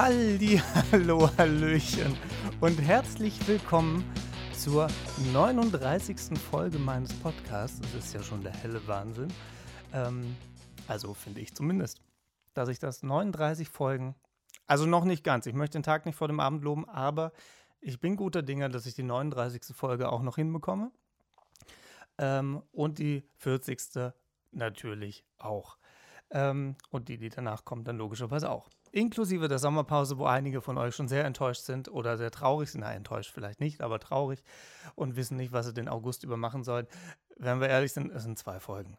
Halli, hallo, hallöchen und herzlich willkommen zur 39. Folge meines Podcasts. Das ist ja schon der helle Wahnsinn. Ähm, also finde ich zumindest, dass ich das 39 Folgen, also noch nicht ganz, ich möchte den Tag nicht vor dem Abend loben, aber ich bin guter Dinge, dass ich die 39. Folge auch noch hinbekomme. Ähm, und die 40. natürlich auch. Ähm, und die, die danach kommt, dann logischerweise auch. Inklusive der Sommerpause, wo einige von euch schon sehr enttäuscht sind oder sehr traurig sind. Na, enttäuscht vielleicht nicht, aber traurig und wissen nicht, was sie den August über machen sollen. Wenn wir ehrlich sind, es sind zwei Folgen.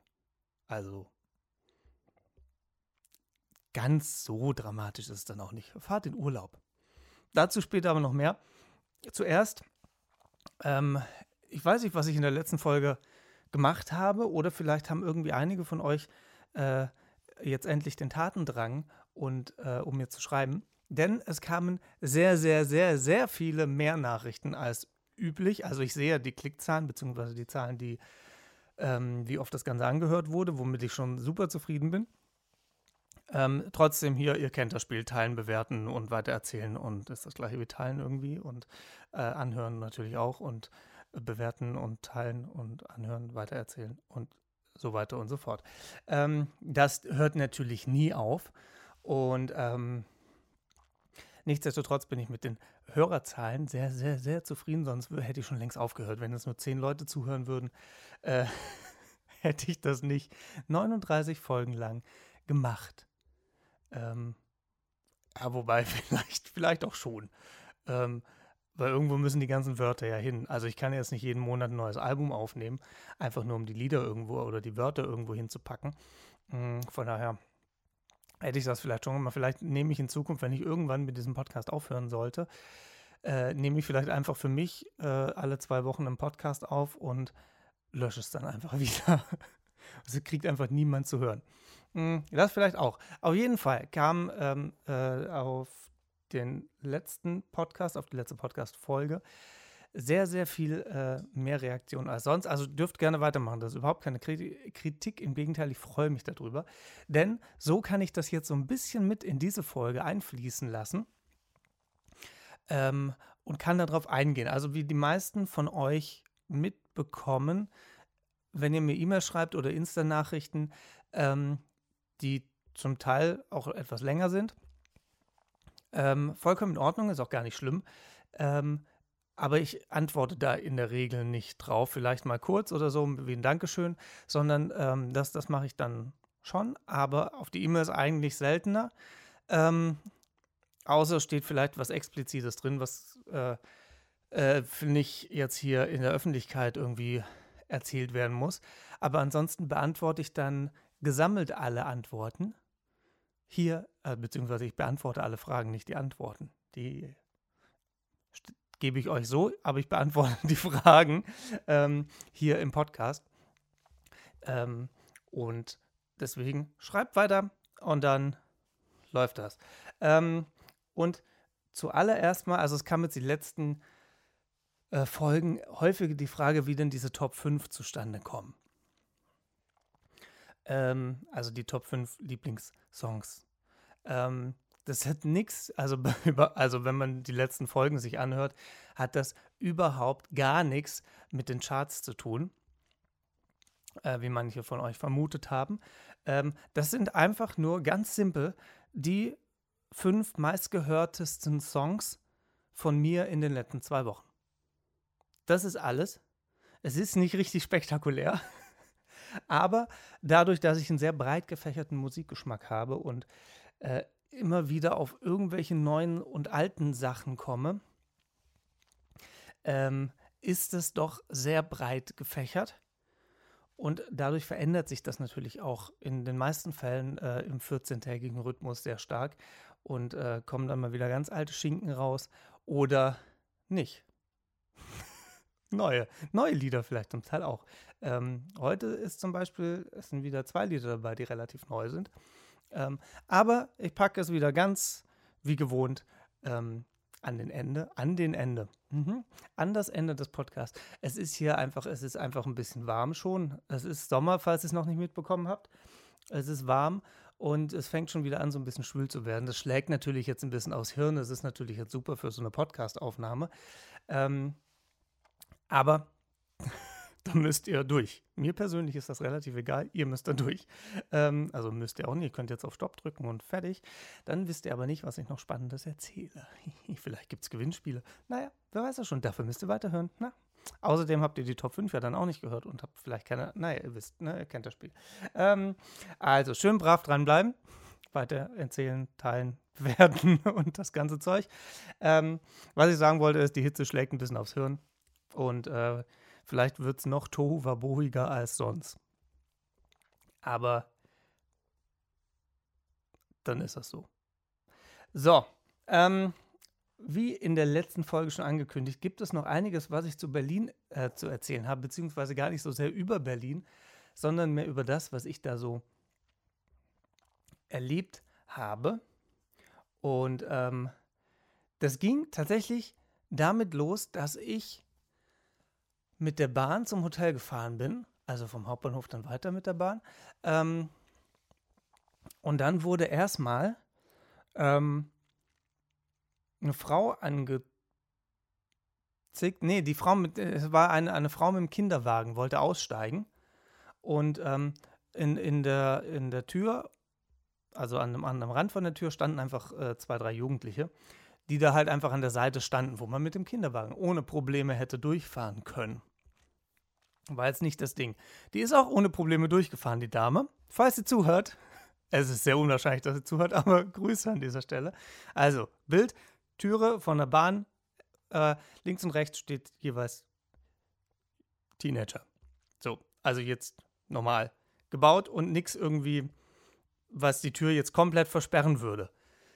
Also ganz so dramatisch ist es dann auch nicht. Fahrt in Urlaub. Dazu später aber noch mehr. Zuerst, ähm, ich weiß nicht, was ich in der letzten Folge gemacht habe, oder vielleicht haben irgendwie einige von euch äh, jetzt endlich den Tatendrang und äh, um mir zu schreiben. Denn es kamen sehr, sehr, sehr, sehr viele mehr Nachrichten als üblich. Also ich sehe die Klickzahlen beziehungsweise die Zahlen, die ähm, wie oft das Ganze angehört wurde, womit ich schon super zufrieden bin. Ähm, trotzdem hier, ihr kennt das Spiel, teilen, bewerten und weitererzählen und ist das gleiche wie teilen irgendwie und äh, anhören natürlich auch und äh, bewerten und teilen und anhören, weitererzählen und so weiter und so fort. Ähm, das hört natürlich nie auf. Und ähm, nichtsdestotrotz bin ich mit den Hörerzahlen sehr, sehr, sehr zufrieden. Sonst hätte ich schon längst aufgehört. Wenn es nur zehn Leute zuhören würden, äh, hätte ich das nicht 39 Folgen lang gemacht. Ähm, ja, wobei, vielleicht, vielleicht auch schon. Ähm, weil irgendwo müssen die ganzen Wörter ja hin. Also ich kann jetzt nicht jeden Monat ein neues Album aufnehmen, einfach nur um die Lieder irgendwo oder die Wörter irgendwo hinzupacken. Mm, von daher hätte ich das vielleicht schon mal. Vielleicht nehme ich in Zukunft, wenn ich irgendwann mit diesem Podcast aufhören sollte, äh, nehme ich vielleicht einfach für mich äh, alle zwei Wochen einen Podcast auf und lösche es dann einfach wieder. also kriegt einfach niemand zu hören. Mm, das vielleicht auch. Auf jeden Fall kam ähm, äh, auf den letzten Podcast, auf die letzte Podcast-Folge, sehr, sehr viel äh, mehr Reaktionen als sonst. Also dürft gerne weitermachen. Das ist überhaupt keine Kritik. Im Gegenteil, ich freue mich darüber. Denn so kann ich das jetzt so ein bisschen mit in diese Folge einfließen lassen ähm, und kann darauf eingehen. Also wie die meisten von euch mitbekommen, wenn ihr mir E-Mail schreibt oder Insta-Nachrichten, ähm, die zum Teil auch etwas länger sind, ähm, vollkommen in Ordnung, ist auch gar nicht schlimm. Ähm, aber ich antworte da in der Regel nicht drauf, vielleicht mal kurz oder so, wie ein Dankeschön, sondern ähm, das, das mache ich dann schon, aber auf die E-Mails eigentlich seltener. Ähm, außer steht vielleicht was Explizites drin, was äh, äh, nicht jetzt hier in der Öffentlichkeit irgendwie erzählt werden muss. Aber ansonsten beantworte ich dann gesammelt alle Antworten hier, äh, beziehungsweise ich beantworte alle Fragen, nicht die Antworten. Die gebe ich euch so, aber ich beantworte die Fragen ähm, hier im Podcast. Ähm, und deswegen schreibt weiter und dann läuft das. Ähm, und zuallererst mal, also es kam jetzt die letzten äh, Folgen häufig die Frage, wie denn diese Top 5 zustande kommen. Ähm, also die Top 5 Lieblingssongs. Ähm, das hat nichts, also, also wenn man die letzten Folgen sich anhört, hat das überhaupt gar nichts mit den Charts zu tun, äh, wie manche von euch vermutet haben. Ähm, das sind einfach nur ganz simpel die fünf meistgehörtesten Songs von mir in den letzten zwei Wochen. Das ist alles. Es ist nicht richtig spektakulär. Aber dadurch, dass ich einen sehr breit gefächerten Musikgeschmack habe und äh, immer wieder auf irgendwelche neuen und alten Sachen komme, ähm, ist es doch sehr breit gefächert. Und dadurch verändert sich das natürlich auch in den meisten Fällen äh, im 14-tägigen Rhythmus sehr stark und äh, kommen dann mal wieder ganz alte Schinken raus oder nicht. neue, neue Lieder vielleicht zum Teil auch. Ähm, heute ist zum Beispiel, es sind wieder zwei Lieder dabei, die relativ neu sind. Ähm, aber ich packe es wieder ganz wie gewohnt ähm, an den Ende, an den Ende, mhm. an das Ende des Podcasts. Es ist hier einfach, es ist einfach ein bisschen warm schon. Es ist Sommer, falls ihr es noch nicht mitbekommen habt. Es ist warm und es fängt schon wieder an, so ein bisschen schwül zu werden. Das schlägt natürlich jetzt ein bisschen aus Hirn. Das ist natürlich jetzt super für so eine Podcast-Aufnahme. Ähm, aber da müsst ihr durch. Mir persönlich ist das relativ egal, ihr müsst da durch. Ähm, also müsst ihr auch nicht, ihr könnt jetzt auf Stopp drücken und fertig. Dann wisst ihr aber nicht, was ich noch Spannendes erzähle. Vielleicht gibt es Gewinnspiele. Naja, wer weiß das schon, dafür müsst ihr weiterhören. Na? Außerdem habt ihr die Top 5 ja dann auch nicht gehört und habt vielleicht keine, naja, ihr wisst, ne, ihr kennt das Spiel. Ähm, also schön brav dranbleiben, weiter erzählen, teilen, werden und das ganze Zeug. Ähm, was ich sagen wollte, ist, die Hitze schlägt ein bisschen aufs Hirn und äh, Vielleicht wird es noch tohuwabohiger als sonst. Aber dann ist das so. So, ähm, wie in der letzten Folge schon angekündigt, gibt es noch einiges, was ich zu Berlin äh, zu erzählen habe, beziehungsweise gar nicht so sehr über Berlin, sondern mehr über das, was ich da so erlebt habe. Und ähm, das ging tatsächlich damit los, dass ich mit der Bahn zum Hotel gefahren bin, also vom Hauptbahnhof dann weiter mit der Bahn. Ähm, und dann wurde erstmal ähm, eine Frau angezickt. Nee, die Frau mit, es war eine, eine Frau mit dem Kinderwagen, wollte aussteigen. Und ähm, in, in, der, in der Tür, also an dem, an dem Rand von der Tür, standen einfach äh, zwei, drei Jugendliche, die da halt einfach an der Seite standen, wo man mit dem Kinderwagen ohne Probleme hätte durchfahren können. War jetzt nicht das Ding. Die ist auch ohne Probleme durchgefahren, die Dame. Falls sie zuhört, es ist sehr unwahrscheinlich, dass sie zuhört, aber Grüße an dieser Stelle. Also, Bild, Türe von der Bahn, äh, links und rechts steht jeweils Teenager. So, also jetzt normal gebaut und nichts irgendwie, was die Tür jetzt komplett versperren würde.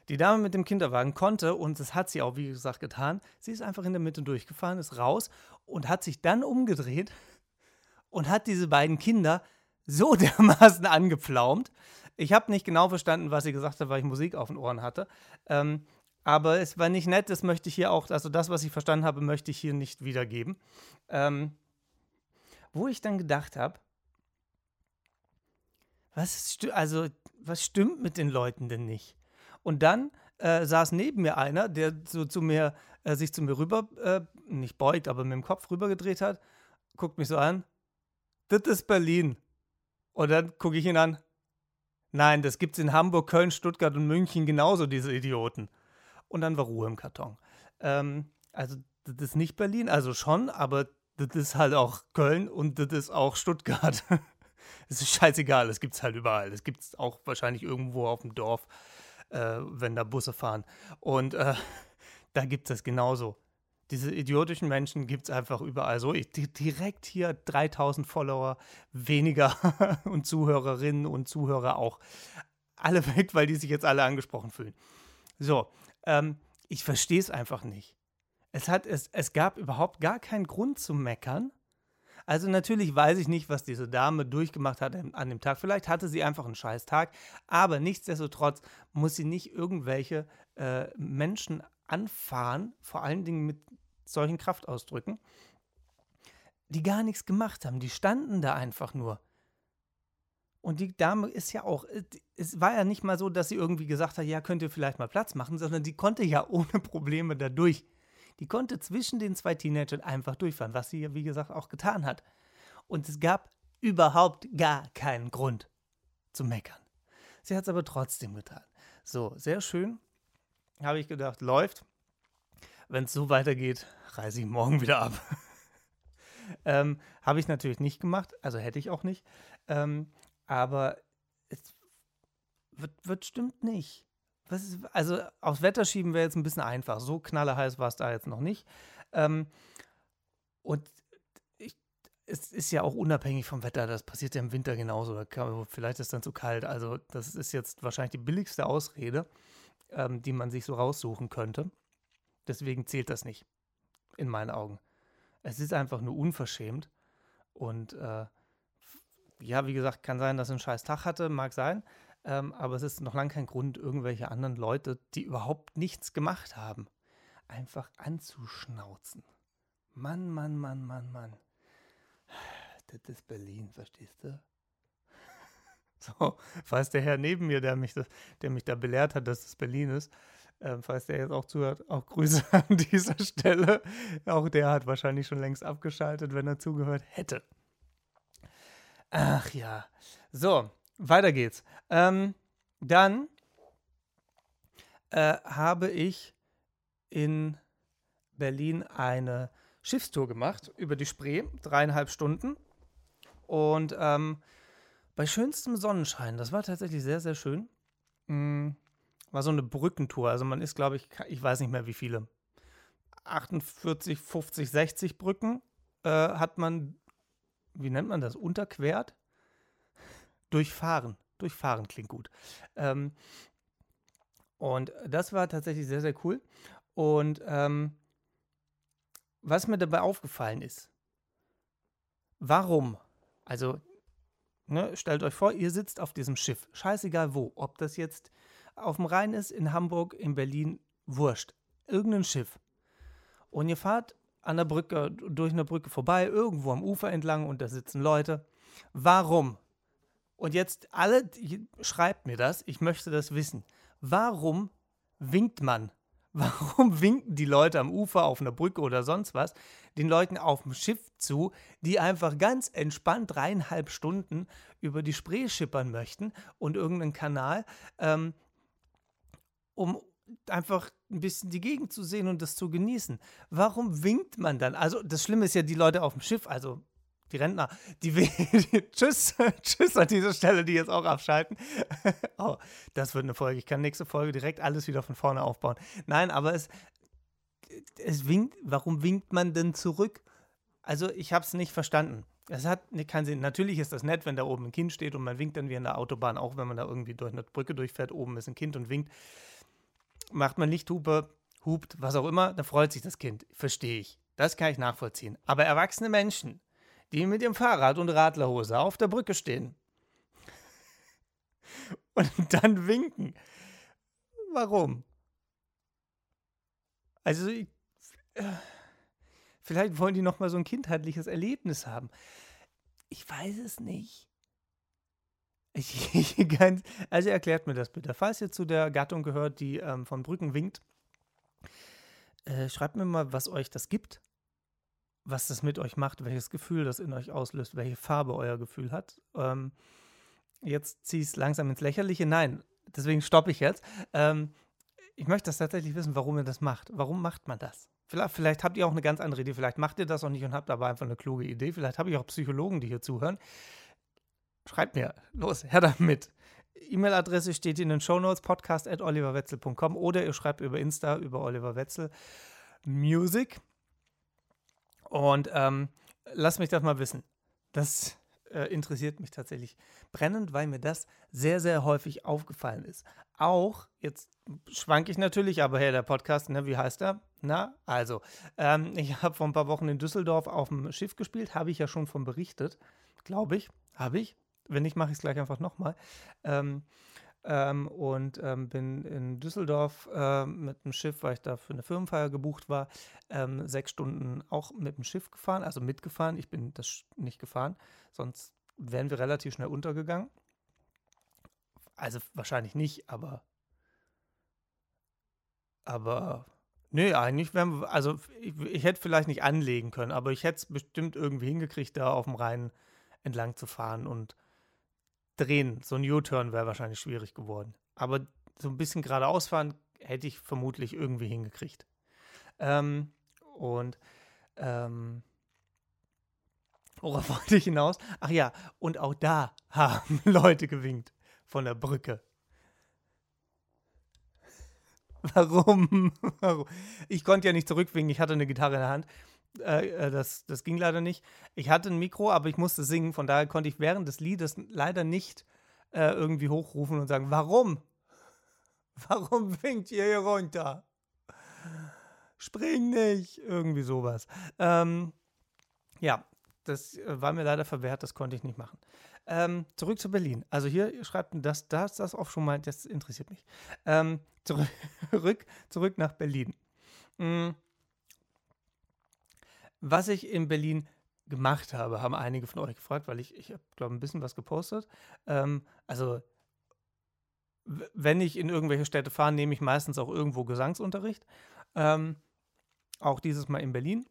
Die Dame mit dem Kinderwagen konnte, und das hat sie auch, wie gesagt, getan, sie ist einfach in der Mitte durchgefahren, ist raus und hat sich dann umgedreht und hat diese beiden Kinder so dermaßen angepflaumt. Ich habe nicht genau verstanden, was sie gesagt hat, weil ich Musik auf den Ohren hatte. Ähm, aber es war nicht nett, das möchte ich hier auch, also das, was ich verstanden habe, möchte ich hier nicht wiedergeben. Ähm, wo ich dann gedacht habe, was, also, was stimmt mit den Leuten denn nicht? Und dann äh, saß neben mir einer, der so zu mir, äh, sich zu mir rüber, äh, nicht beugt, aber mit dem Kopf rübergedreht hat, guckt mich so an das ist Berlin. Und dann gucke ich ihn an. Nein, das gibt es in Hamburg, Köln, Stuttgart und München genauso, diese Idioten. Und dann war Ruhe im Karton. Ähm, also, das ist nicht Berlin, also schon, aber das ist halt auch Köln und das ist auch Stuttgart. Es ist scheißegal, es gibt es halt überall. Es gibt es auch wahrscheinlich irgendwo auf dem Dorf, äh, wenn da Busse fahren. Und äh, da gibt es das genauso diese idiotischen Menschen gibt es einfach überall so. Ich, direkt hier 3000 Follower weniger und Zuhörerinnen und Zuhörer auch. Alle weg, weil die sich jetzt alle angesprochen fühlen. So, ähm, ich verstehe es einfach nicht. Es, hat, es, es gab überhaupt gar keinen Grund zu meckern. Also natürlich weiß ich nicht, was diese Dame durchgemacht hat an dem Tag. Vielleicht hatte sie einfach einen scheiß Tag, aber nichtsdestotrotz muss sie nicht irgendwelche äh, Menschen anfahren, vor allen Dingen mit solchen Kraftausdrücken, die gar nichts gemacht haben. Die standen da einfach nur. Und die Dame ist ja auch, äh, es war ja nicht mal so, dass sie irgendwie gesagt hat, ja, könnt ihr vielleicht mal Platz machen, sondern die konnte ja ohne Probleme da durch. Die konnte zwischen den zwei Teenagern einfach durchfahren, was sie ja, wie gesagt, auch getan hat. Und es gab überhaupt gar keinen Grund zu meckern. Sie hat es aber trotzdem getan. So, sehr schön. Habe ich gedacht, läuft wenn es so weitergeht, reise ich morgen wieder ab. ähm, Habe ich natürlich nicht gemacht, also hätte ich auch nicht. Ähm, aber es wird, wird stimmt nicht. Ist, also aufs Wetter schieben wäre jetzt ein bisschen einfach. So knallerheiß war es da jetzt noch nicht. Ähm, und ich, es ist ja auch unabhängig vom Wetter. Das passiert ja im Winter genauso. Kann, vielleicht ist es dann zu kalt. Also das ist jetzt wahrscheinlich die billigste Ausrede, ähm, die man sich so raussuchen könnte. Deswegen zählt das nicht. In meinen Augen. Es ist einfach nur unverschämt. Und äh, ja, wie gesagt, kann sein, dass er einen scheiß Tag hatte, mag sein. Ähm, aber es ist noch lange kein Grund, irgendwelche anderen Leute, die überhaupt nichts gemacht haben, einfach anzuschnauzen. Mann, Mann, Mann, Mann, Mann. Das ist Berlin, verstehst du? So, falls der Herr neben mir, der mich, das, der mich da belehrt hat, dass es Berlin ist, äh, falls der jetzt auch zuhört, auch Grüße an dieser Stelle. Auch der hat wahrscheinlich schon längst abgeschaltet, wenn er zugehört hätte. Ach ja. So, weiter geht's. Ähm, dann äh, habe ich in Berlin eine Schiffstour gemacht über die Spree, dreieinhalb Stunden. Und ähm, bei schönstem Sonnenschein, das war tatsächlich sehr, sehr schön. Mhm. War so eine Brückentour. Also man ist, glaube ich, ich weiß nicht mehr wie viele. 48, 50, 60 Brücken äh, hat man, wie nennt man das, unterquert? Durchfahren. Durchfahren klingt gut. Ähm, und das war tatsächlich sehr, sehr cool. Und ähm, was mir dabei aufgefallen ist, warum, also ne, stellt euch vor, ihr sitzt auf diesem Schiff, scheißegal wo, ob das jetzt auf dem Rhein ist, in Hamburg, in Berlin, wurscht, irgendein Schiff. Und ihr fahrt an der Brücke, durch eine Brücke vorbei, irgendwo am Ufer entlang und da sitzen Leute. Warum? Und jetzt alle, schreibt mir das, ich möchte das wissen. Warum winkt man Warum winken die Leute am Ufer, auf einer Brücke oder sonst was, den Leuten auf dem Schiff zu, die einfach ganz entspannt dreieinhalb Stunden über die Spree schippern möchten und irgendeinen Kanal, ähm, um einfach ein bisschen die Gegend zu sehen und das zu genießen. Warum winkt man dann? Also das Schlimme ist ja die Leute auf dem Schiff, also die Rentner, die, die tschüss, tschüss an dieser Stelle, die jetzt auch abschalten. oh, das wird eine Folge. Ich kann nächste Folge direkt alles wieder von vorne aufbauen. Nein, aber es, es winkt, warum winkt man denn zurück? Also ich habe es nicht verstanden. Es hat keinen Sinn. Natürlich ist das nett, wenn da oben ein Kind steht und man winkt dann wie in der Autobahn, auch wenn man da irgendwie durch eine Brücke durchfährt, oben ist ein Kind und winkt. Macht man Lichthupe, hupt, was auch immer, dann freut sich das Kind. Verstehe ich. Das kann ich nachvollziehen. Aber erwachsene Menschen, die mit ihrem Fahrrad und Radlerhose auf der Brücke stehen. Und dann winken. Warum? Also, ich, äh, vielleicht wollen die noch mal so ein kindheitliches Erlebnis haben. Ich weiß es nicht. Also erklärt mir das bitte. Falls ihr zu der Gattung gehört, die ähm, von Brücken winkt, äh, schreibt mir mal, was euch das gibt was das mit euch macht, welches Gefühl das in euch auslöst, welche Farbe euer Gefühl hat. Ähm, jetzt ziehe ich es langsam ins Lächerliche. Nein, deswegen stoppe ich jetzt. Ähm, ich möchte das tatsächlich wissen, warum ihr das macht. Warum macht man das? Vielleicht, vielleicht, habt ihr auch eine ganz andere Idee. Vielleicht macht ihr das auch nicht und habt aber einfach eine kluge Idee. Vielleicht habe ich auch Psychologen, die hier zuhören. Schreibt mir. Los, her damit. E-Mail-Adresse steht in den Shownotes, podcast.oliverwetzel.com oder ihr schreibt über Insta, über Oliver Wetzel Music. Und ähm, lass mich das mal wissen. Das äh, interessiert mich tatsächlich brennend, weil mir das sehr, sehr häufig aufgefallen ist. Auch, jetzt schwanke ich natürlich, aber hey, der Podcast, ne, wie heißt er? Na, also, ähm, ich habe vor ein paar Wochen in Düsseldorf auf dem Schiff gespielt, habe ich ja schon von berichtet, glaube ich, habe ich. Wenn nicht, mache ich es gleich einfach nochmal. Ähm, ähm, und ähm, bin in Düsseldorf äh, mit dem Schiff, weil ich da für eine Firmenfeier gebucht war, ähm, sechs Stunden auch mit dem Schiff gefahren, also mitgefahren. Ich bin das nicht gefahren, sonst wären wir relativ schnell untergegangen. Also wahrscheinlich nicht, aber aber nee, eigentlich wären wir, also ich, ich hätte vielleicht nicht anlegen können, aber ich hätte es bestimmt irgendwie hingekriegt, da auf dem Rhein entlang zu fahren und drehen, so ein U-Turn wäre wahrscheinlich schwierig geworden. Aber so ein bisschen geradeaus fahren hätte ich vermutlich irgendwie hingekriegt. Ähm, und ähm, worauf wollte ich hinaus? Ach ja, und auch da haben Leute gewinkt von der Brücke. Warum? Warum? Ich konnte ja nicht zurückwinken, ich hatte eine Gitarre in der Hand. Äh, äh, das, das ging leider nicht. Ich hatte ein Mikro, aber ich musste singen, von daher konnte ich während des Liedes leider nicht äh, irgendwie hochrufen und sagen, warum? Warum winkt ihr hier runter? Spring nicht! Irgendwie sowas. Ähm, ja, das äh, war mir leider verwehrt, das konnte ich nicht machen. Ähm, zurück zu Berlin. Also hier schreibt das, das, das auch schon mal, das interessiert mich. Ähm, zurück, zurück nach Berlin. Mhm was ich in Berlin gemacht habe, haben einige von euch gefragt, weil ich, ich habe, glaube ein bisschen was gepostet. Ähm, also, wenn ich in irgendwelche Städte fahre, nehme ich meistens auch irgendwo Gesangsunterricht. Ähm, auch dieses Mal in Berlin.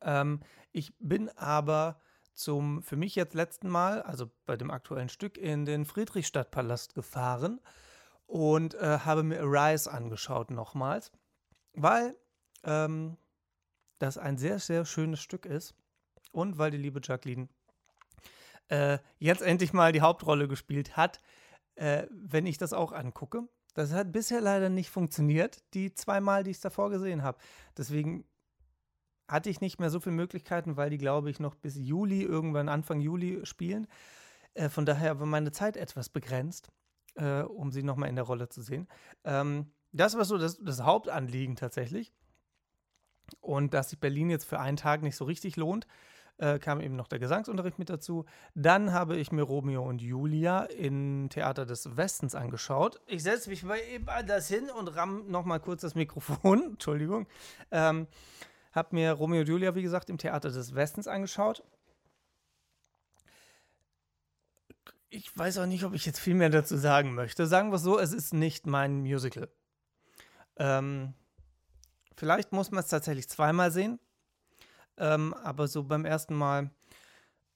Ähm, ich bin aber zum für mich jetzt letzten Mal, also bei dem aktuellen Stück, in den Friedrichstadtpalast gefahren und äh, habe mir Arise angeschaut nochmals, weil ähm, das ein sehr, sehr schönes Stück ist und weil die liebe Jacqueline äh, jetzt endlich mal die Hauptrolle gespielt hat, äh, wenn ich das auch angucke. Das hat bisher leider nicht funktioniert, die zweimal, die ich davor gesehen habe. Deswegen hatte ich nicht mehr so viele Möglichkeiten, weil die, glaube ich, noch bis Juli, irgendwann Anfang Juli spielen. Äh, von daher war meine Zeit etwas begrenzt, äh, um sie nochmal in der Rolle zu sehen. Ähm, das war so das, das Hauptanliegen tatsächlich. Und dass sich Berlin jetzt für einen Tag nicht so richtig lohnt, äh, kam eben noch der Gesangsunterricht mit dazu. Dann habe ich mir Romeo und Julia im Theater des Westens angeschaut. Ich setze mich mal eben anders hin und ramm nochmal kurz das Mikrofon. Entschuldigung. Ähm, habe mir Romeo und Julia, wie gesagt, im Theater des Westens angeschaut. Ich weiß auch nicht, ob ich jetzt viel mehr dazu sagen möchte. Sagen wir es so, es ist nicht mein Musical. Ähm, vielleicht muss man es tatsächlich zweimal sehen. Ähm, aber so beim ersten Mal,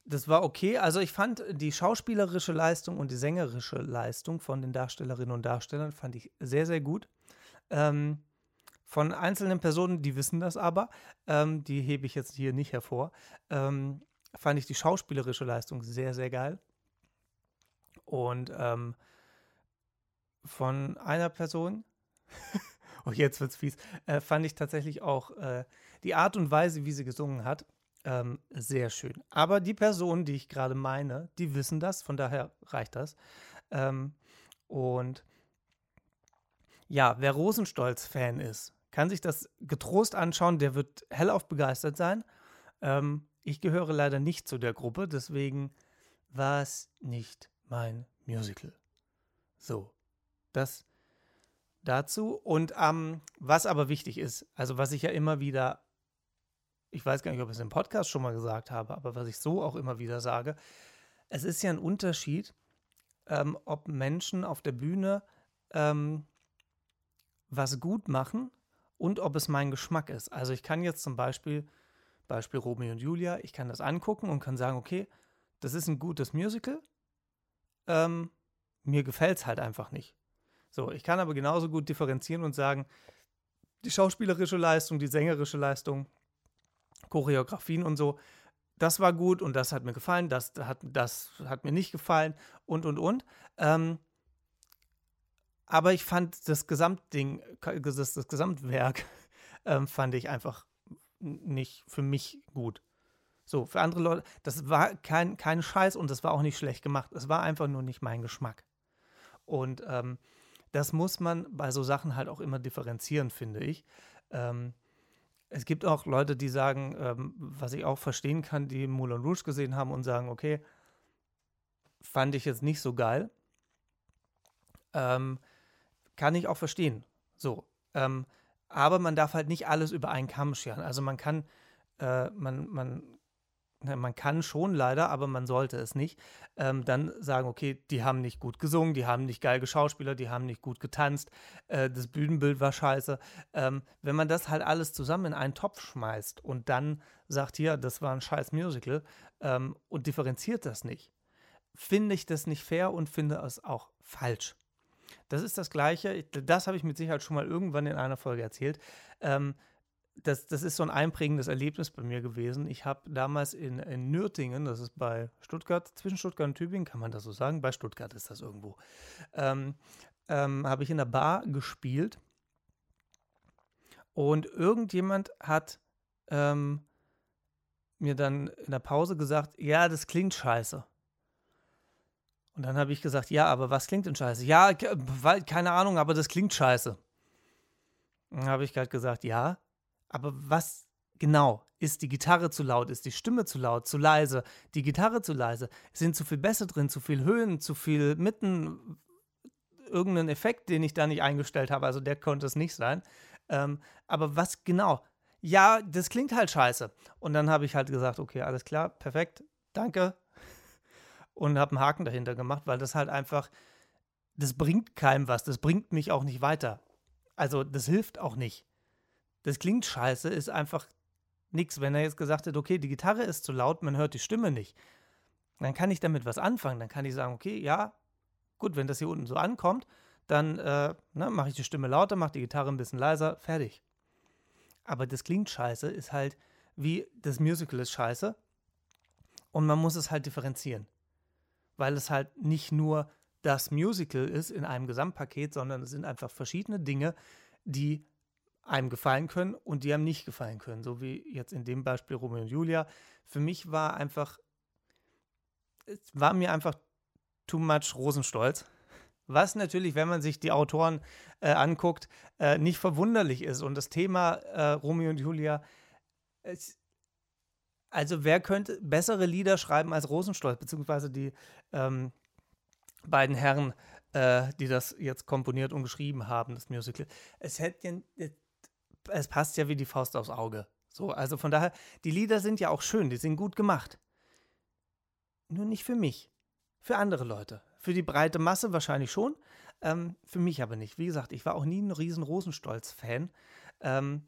das war okay. Also ich fand die schauspielerische Leistung und die sängerische Leistung von den Darstellerinnen und Darstellern fand ich sehr, sehr gut. Ähm, von einzelnen Personen, die wissen das aber, ähm, die hebe ich jetzt hier nicht hervor, ähm, fand ich die schauspielerische Leistung sehr, sehr geil. Und ähm, von einer Person, oh jetzt wird's fies, äh, fand ich tatsächlich auch äh, die Art und Weise, wie sie gesungen hat, ähm, sehr schön. Aber die Personen, die ich gerade meine, die wissen das, von daher reicht das. Ähm, und ja, wer Rosenstolz-Fan ist, kann sich das getrost anschauen. Der wird hellauf begeistert sein. Ähm, ich gehöre leider nicht zu der Gruppe, deswegen war es nicht mein Musical. So, das dazu. Und ähm, was aber wichtig ist, also was ich ja immer wieder ich weiß gar nicht, ob ich es im Podcast schon mal gesagt habe, aber was ich so auch immer wieder sage, es ist ja ein Unterschied, ähm, ob Menschen auf der Bühne ähm, was gut machen und ob es mein Geschmack ist. Also ich kann jetzt zum Beispiel, Beispiel Romeo und Julia, ich kann das angucken und kann sagen, okay, das ist ein gutes Musical, ähm, mir gefällt es halt einfach nicht. So, ich kann aber genauso gut differenzieren und sagen, die schauspielerische Leistung, die sängerische Leistung, Choreografien und so. Das war gut und das hat mir gefallen, das hat, das hat mir nicht gefallen und und und. Ähm, aber ich fand das Gesamtding, das, das Gesamtwerk, ähm, fand ich einfach nicht für mich gut. So, für andere Leute, das war kein, kein Scheiß und das war auch nicht schlecht gemacht. Es war einfach nur nicht mein Geschmack. Und ähm, das muss man bei so Sachen halt auch immer differenzieren, finde ich. Ähm, es gibt auch Leute, die sagen, ähm, was ich auch verstehen kann, die Moulin Rouge gesehen haben und sagen, okay, fand ich jetzt nicht so geil. Ähm, kann ich auch verstehen. So. Ähm, aber man darf halt nicht alles über einen Kamm scheren. Also man kann, äh, man, man man kann schon leider, aber man sollte es nicht, ähm, dann sagen, okay, die haben nicht gut gesungen, die haben nicht geil Schauspieler, die haben nicht gut getanzt, äh, das Bühnenbild war scheiße. Ähm, wenn man das halt alles zusammen in einen Topf schmeißt und dann sagt, hier, das war ein scheiß Musical ähm, und differenziert das nicht, finde ich das nicht fair und finde es auch falsch. Das ist das Gleiche, das habe ich mit Sicherheit schon mal irgendwann in einer Folge erzählt. Das, das ist so ein einprägendes Erlebnis bei mir gewesen. Ich habe damals in, in Nürtingen, das ist bei Stuttgart, zwischen Stuttgart und Tübingen, kann man das so sagen? Bei Stuttgart ist das irgendwo. Ähm, ähm, habe ich in der Bar gespielt und irgendjemand hat ähm, mir dann in der Pause gesagt, ja, das klingt scheiße. Und dann habe ich gesagt, ja, aber was klingt denn scheiße? Ja, keine Ahnung, aber das klingt scheiße. Dann habe ich gerade gesagt, ja, aber was genau? Ist die Gitarre zu laut? Ist die Stimme zu laut? Zu leise? Die Gitarre zu leise? Sind zu viel Bässe drin? Zu viel Höhen? Zu viel Mitten? Irgendeinen Effekt, den ich da nicht eingestellt habe. Also der konnte es nicht sein. Ähm, aber was genau? ja, das klingt halt scheiße. Und dann habe ich halt gesagt, okay, alles klar, perfekt, danke. Und habe einen Haken dahinter gemacht, weil das halt einfach, das bringt keinem was, das bringt mich auch nicht weiter. Also das hilft auch nicht. Das klingt scheiße, ist einfach nichts. Wenn er jetzt gesagt hätte, okay, die Gitarre ist zu laut, man hört die Stimme nicht, dann kann ich damit was anfangen. Dann kann ich sagen, okay, ja, gut, wenn das hier unten so ankommt, dann äh, ne, mache ich die Stimme lauter, mache die Gitarre ein bisschen leiser, fertig. Aber das klingt scheiße, ist halt wie das Musical ist scheiße. Und man muss es halt differenzieren. Weil es halt nicht nur das Musical ist in einem Gesamtpaket, sondern es sind einfach verschiedene Dinge, die einem gefallen können und die einem nicht gefallen können. So wie jetzt in dem Beispiel Romeo und Julia. Für mich war einfach, es war mir einfach too much Rosenstolz. Was natürlich, wenn man sich die Autoren äh, anguckt, äh, nicht verwunderlich ist. Und das Thema äh, Romeo und Julia, es, also wer könnte bessere Lieder schreiben als Rosenstolz, beziehungsweise die ähm, beiden Herren, äh, die das jetzt komponiert und geschrieben haben, das Musical. Es hätte es passt ja wie die Faust aufs Auge. So, also von daher, die Lieder sind ja auch schön, die sind gut gemacht. Nur nicht für mich. Für andere Leute. Für die breite Masse wahrscheinlich schon. Ähm, für mich aber nicht. Wie gesagt, ich war auch nie ein riesen Rosenstolz-Fan. Ähm,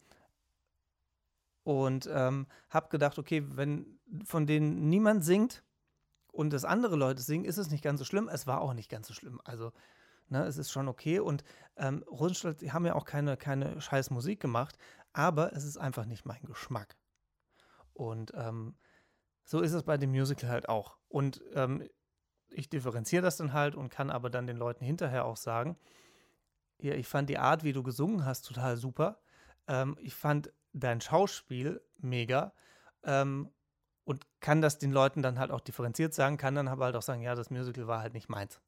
und ähm, habe gedacht, okay, wenn von denen niemand singt und das andere Leute singen, ist es nicht ganz so schlimm. Es war auch nicht ganz so schlimm. Also, ne, es ist schon okay. Und ähm, Rosenstolz, die haben ja auch keine, keine scheiß Musik gemacht, aber es ist einfach nicht mein Geschmack. Und ähm, so ist es bei dem Musical halt auch. Und ähm, ich differenziere das dann halt und kann aber dann den Leuten hinterher auch sagen, ja, ich fand die Art, wie du gesungen hast, total super. Ähm, ich fand dein Schauspiel mega. Ähm, und kann das den Leuten dann halt auch differenziert sagen, kann dann aber halt auch sagen, ja, das Musical war halt nicht meins.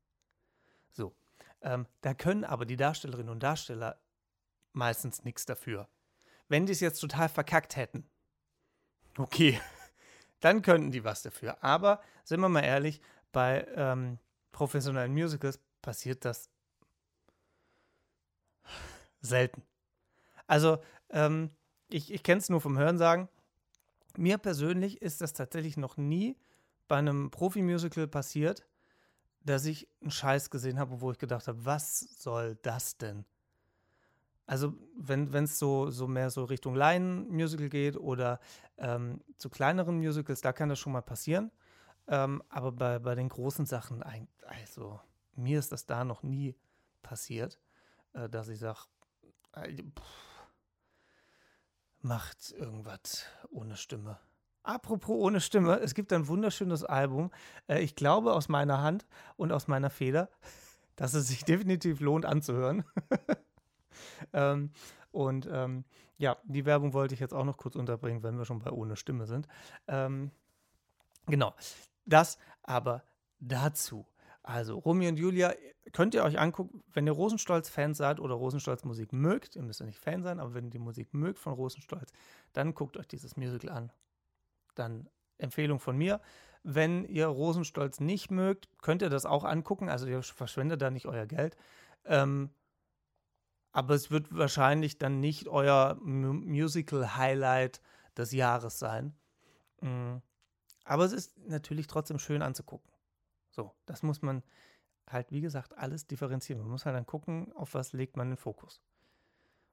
So. Ähm, da können aber die Darstellerinnen und Darsteller meistens nichts dafür. Wenn die es jetzt total verkackt hätten, okay, dann könnten die was dafür. Aber sind wir mal ehrlich, bei ähm, professionellen Musicals passiert das selten. Also, ähm, ich, ich kenne es nur vom Hörensagen. Mir persönlich ist das tatsächlich noch nie bei einem Profi-Musical passiert, dass ich einen Scheiß gesehen habe, wo ich gedacht habe, was soll das denn? Also, wenn es so, so mehr so Richtung Laien-Musical geht oder ähm, zu kleineren Musicals, da kann das schon mal passieren. Ähm, aber bei, bei den großen Sachen, also mir ist das da noch nie passiert, äh, dass ich sage, macht irgendwas ohne Stimme. Apropos ohne Stimme, es gibt ein wunderschönes Album, äh, ich glaube aus meiner Hand und aus meiner Feder, dass es sich definitiv lohnt anzuhören. ähm, und ähm, ja, die Werbung wollte ich jetzt auch noch kurz unterbringen, wenn wir schon bei ohne Stimme sind. Ähm, genau, das aber dazu. Also Romeo und Julia könnt ihr euch angucken, wenn ihr Rosenstolz-Fans seid oder Rosenstolz-Musik mögt, ihr müsst ja nicht Fan sein, aber wenn ihr die Musik mögt von Rosenstolz, dann guckt euch dieses Musical an. Dann Empfehlung von mir. Wenn ihr Rosenstolz nicht mögt, könnt ihr das auch angucken, also ihr verschwendet da nicht euer Geld. Ähm, aber es wird wahrscheinlich dann nicht euer Musical-Highlight des Jahres sein. Mhm. Aber es ist natürlich trotzdem schön anzugucken. So, das muss man halt, wie gesagt, alles differenzieren. Man muss halt dann gucken, auf was legt man den Fokus.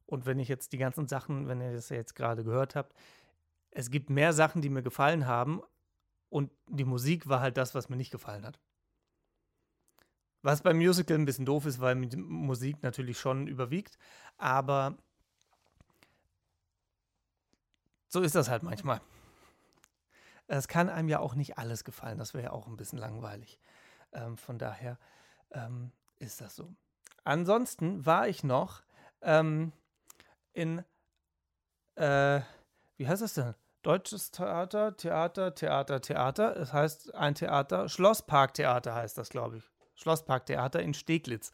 Und wenn ich jetzt die ganzen Sachen, wenn ihr das jetzt gerade gehört habt, es gibt mehr Sachen, die mir gefallen haben und die Musik war halt das, was mir nicht gefallen hat. Was beim Musical ein bisschen doof ist, weil Musik natürlich schon überwiegt, aber so ist das halt manchmal. Es kann einem ja auch nicht alles gefallen, das wäre ja auch ein bisschen langweilig. Ähm, von daher ähm, ist das so. Ansonsten war ich noch ähm, in, äh, wie heißt das denn? Deutsches Theater, Theater, Theater, Theater. Es heißt ein Theater, Schlossparktheater heißt das, glaube ich. Schlossparktheater in Steglitz,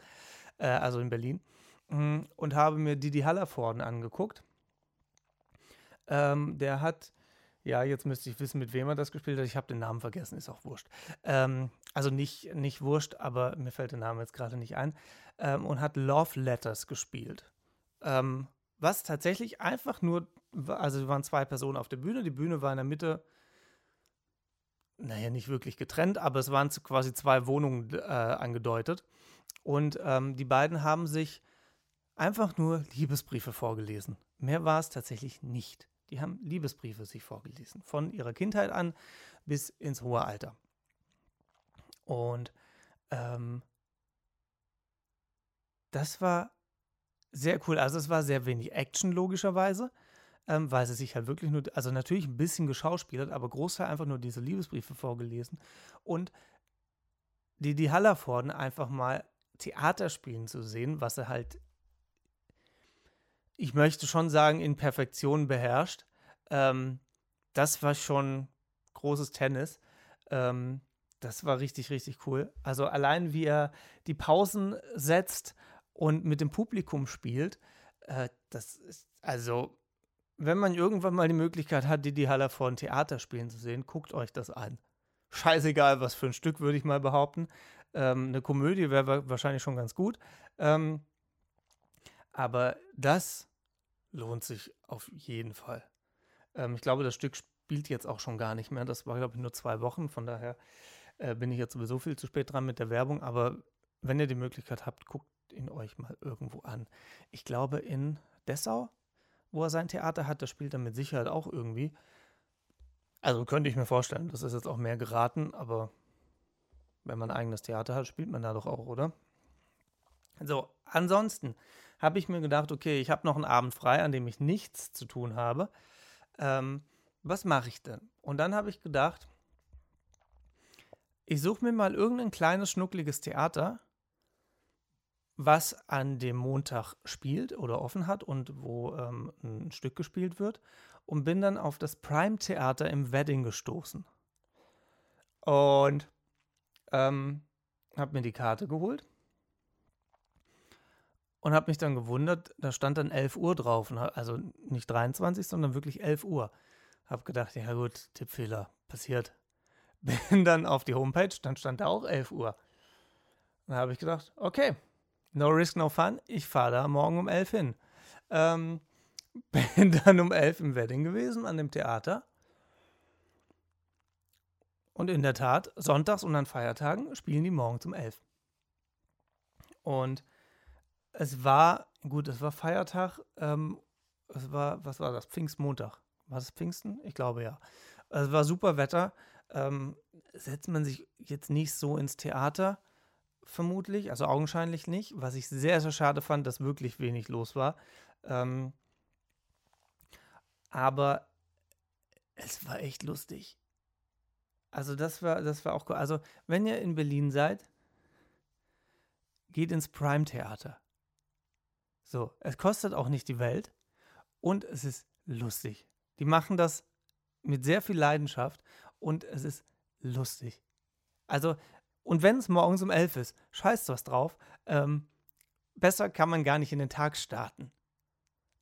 äh, also in Berlin. Mm, und habe mir Didi Hallervorden angeguckt. Ähm, der hat ja, jetzt müsste ich wissen, mit wem er das gespielt hat. Ich habe den Namen vergessen, ist auch wurscht. Ähm, also nicht, nicht wurscht, aber mir fällt der Name jetzt gerade nicht ein. Ähm, und hat Love Letters gespielt. Ähm, was tatsächlich einfach nur, also waren zwei Personen auf der Bühne, die Bühne war in der Mitte, naja, nicht wirklich getrennt, aber es waren quasi zwei Wohnungen äh, angedeutet. Und ähm, die beiden haben sich einfach nur Liebesbriefe vorgelesen. Mehr war es tatsächlich nicht. Die haben Liebesbriefe sich vorgelesen, von ihrer Kindheit an bis ins hohe Alter. Und ähm, das war sehr cool. Also es war sehr wenig Action logischerweise, ähm, weil sie sich halt wirklich nur, also natürlich ein bisschen geschauspielert, aber Großteil einfach nur diese Liebesbriefe vorgelesen. Und die, die Hallervorden einfach mal Theater spielen zu sehen, was er halt, ich möchte schon sagen, in Perfektion beherrscht. Ähm, das war schon großes Tennis. Ähm, das war richtig, richtig cool. Also allein wie er die Pausen setzt und mit dem Publikum spielt, äh, das ist, also, wenn man irgendwann mal die Möglichkeit hat, die Haller vor ein Theater spielen zu sehen, guckt euch das an. Scheißegal, was für ein Stück, würde ich mal behaupten. Ähm, eine Komödie wäre wahrscheinlich schon ganz gut. Ähm, aber das lohnt sich auf jeden Fall. Ähm, ich glaube, das Stück spielt jetzt auch schon gar nicht mehr. Das war, glaube ich, nur zwei Wochen. Von daher äh, bin ich jetzt sowieso viel zu spät dran mit der Werbung. Aber wenn ihr die Möglichkeit habt, guckt ihn euch mal irgendwo an. Ich glaube, in Dessau, wo er sein Theater hat, da spielt er mit Sicherheit auch irgendwie. Also könnte ich mir vorstellen, das ist jetzt auch mehr geraten, aber wenn man ein eigenes Theater hat, spielt man da doch auch, oder? So, ansonsten habe ich mir gedacht, okay, ich habe noch einen Abend frei, an dem ich nichts zu tun habe. Ähm, was mache ich denn? Und dann habe ich gedacht, ich suche mir mal irgendein kleines, schnuckliges Theater, was an dem Montag spielt oder offen hat und wo ähm, ein Stück gespielt wird und bin dann auf das Prime Theater im Wedding gestoßen. Und ähm, habe mir die Karte geholt und habe mich dann gewundert, da stand dann 11 Uhr drauf, also nicht 23, sondern wirklich 11 Uhr. Habe gedacht, ja gut, Tippfehler, passiert. Bin dann auf die Homepage, dann stand da auch 11 Uhr. Dann habe ich gedacht, okay, no risk, no fun, ich fahre da morgen um 11 hin. Ähm, bin dann um 11 im Wedding gewesen, an dem Theater. Und in der Tat, sonntags und an Feiertagen spielen die morgens um 11. Und es war, gut, es war Feiertag, ähm, es war, was war das? Pfingstmontag. War es Pfingsten? Ich glaube ja. Es war super Wetter. Ähm, setzt man sich jetzt nicht so ins Theater, vermutlich, also augenscheinlich nicht, was ich sehr, sehr schade fand, dass wirklich wenig los war. Ähm, aber es war echt lustig. Also das war, das war auch cool. Also wenn ihr in Berlin seid, geht ins Prime Theater. So, es kostet auch nicht die Welt und es ist lustig. Die machen das mit sehr viel Leidenschaft und es ist lustig. Also, und wenn es morgens um elf ist, scheißt was drauf. Ähm, besser kann man gar nicht in den Tag starten.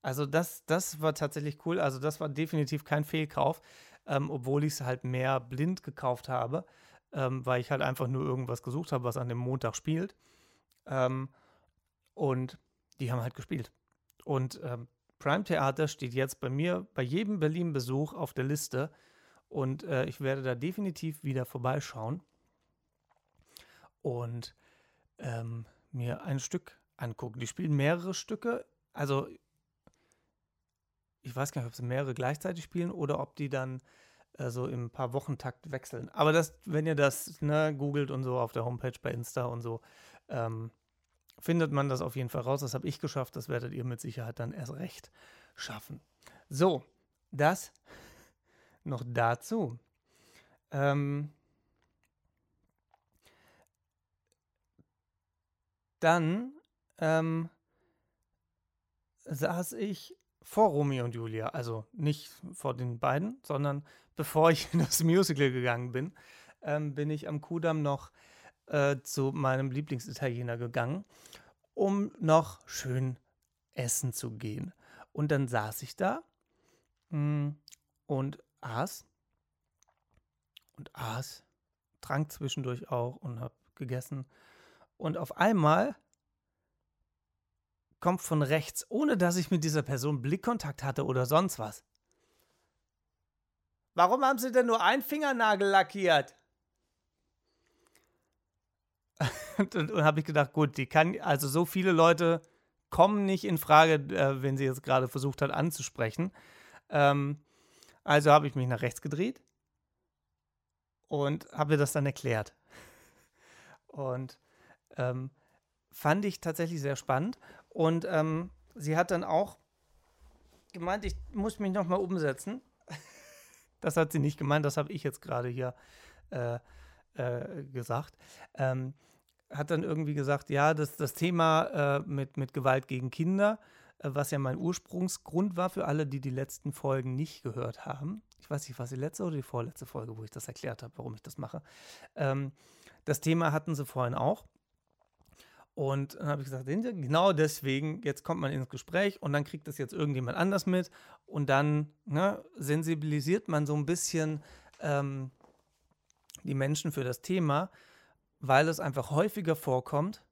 Also das, das war tatsächlich cool. Also das war definitiv kein Fehlkauf ähm, obwohl ich es halt mehr blind gekauft habe, ähm, weil ich halt einfach nur irgendwas gesucht habe, was an dem Montag spielt. Ähm, und die haben halt gespielt. Und ähm, Prime Theater steht jetzt bei mir bei jedem Berlin-Besuch auf der Liste und äh, ich werde da definitiv wieder vorbeischauen und ähm, mir ein Stück angucken. Die spielen mehrere Stücke. Also ich weiß gar nicht, ob sie mehrere gleichzeitig spielen oder ob die dann äh, so im paar Wochentakt wechseln. Aber das, wenn ihr das ne, googelt und so auf der Homepage bei Insta und so, ähm, findet man das auf jeden Fall raus. Das habe ich geschafft. Das werdet ihr mit Sicherheit dann erst recht schaffen. So, das noch dazu. Ähm, dann ähm, saß ich vor Romeo und Julia, also nicht vor den beiden, sondern bevor ich in das Musical gegangen bin, ähm, bin ich am Kudamm noch äh, zu meinem Lieblingsitaliener gegangen, um noch schön essen zu gehen. Und dann saß ich da mh, hm, und aß und aß, trank zwischendurch auch und habe gegessen. Und auf einmal kommt von rechts, ohne dass ich mit dieser Person Blickkontakt hatte oder sonst was. Warum haben Sie denn nur einen Fingernagel lackiert? und, und, habe ich gedacht, gut, die kann, also so viele Leute kommen nicht in Frage, äh, wenn sie jetzt gerade versucht hat anzusprechen. Ähm, also habe ich mich nach rechts gedreht und habe ihr das dann erklärt. Und ähm, fand ich tatsächlich sehr spannend. Und ähm, sie hat dann auch gemeint, ich muss mich nochmal umsetzen. das hat sie nicht gemeint, das habe ich jetzt gerade hier äh, äh, gesagt. Ähm, hat dann irgendwie gesagt, ja, das, das Thema äh, mit, mit Gewalt gegen Kinder, äh, was ja mein Ursprungsgrund war für alle, die die letzten Folgen nicht gehört haben. Ich weiß nicht, was die letzte oder die vorletzte Folge, wo ich das erklärt habe, warum ich das mache. Ähm, das Thema hatten sie vorhin auch. Und dann habe ich gesagt, genau deswegen, jetzt kommt man ins Gespräch und dann kriegt das jetzt irgendjemand anders mit und dann ne, sensibilisiert man so ein bisschen ähm, die Menschen für das Thema, weil es einfach häufiger vorkommt,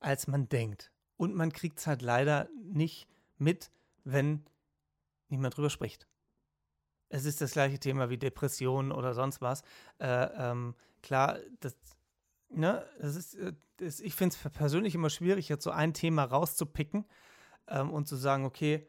als man denkt. Und man kriegt es halt leider nicht mit, wenn niemand drüber spricht. Es ist das gleiche Thema wie Depressionen oder sonst was. Äh, ähm, klar, das ne, das ist, äh, das, ich finde es persönlich immer schwierig, jetzt so ein Thema rauszupicken ähm, und zu sagen, okay,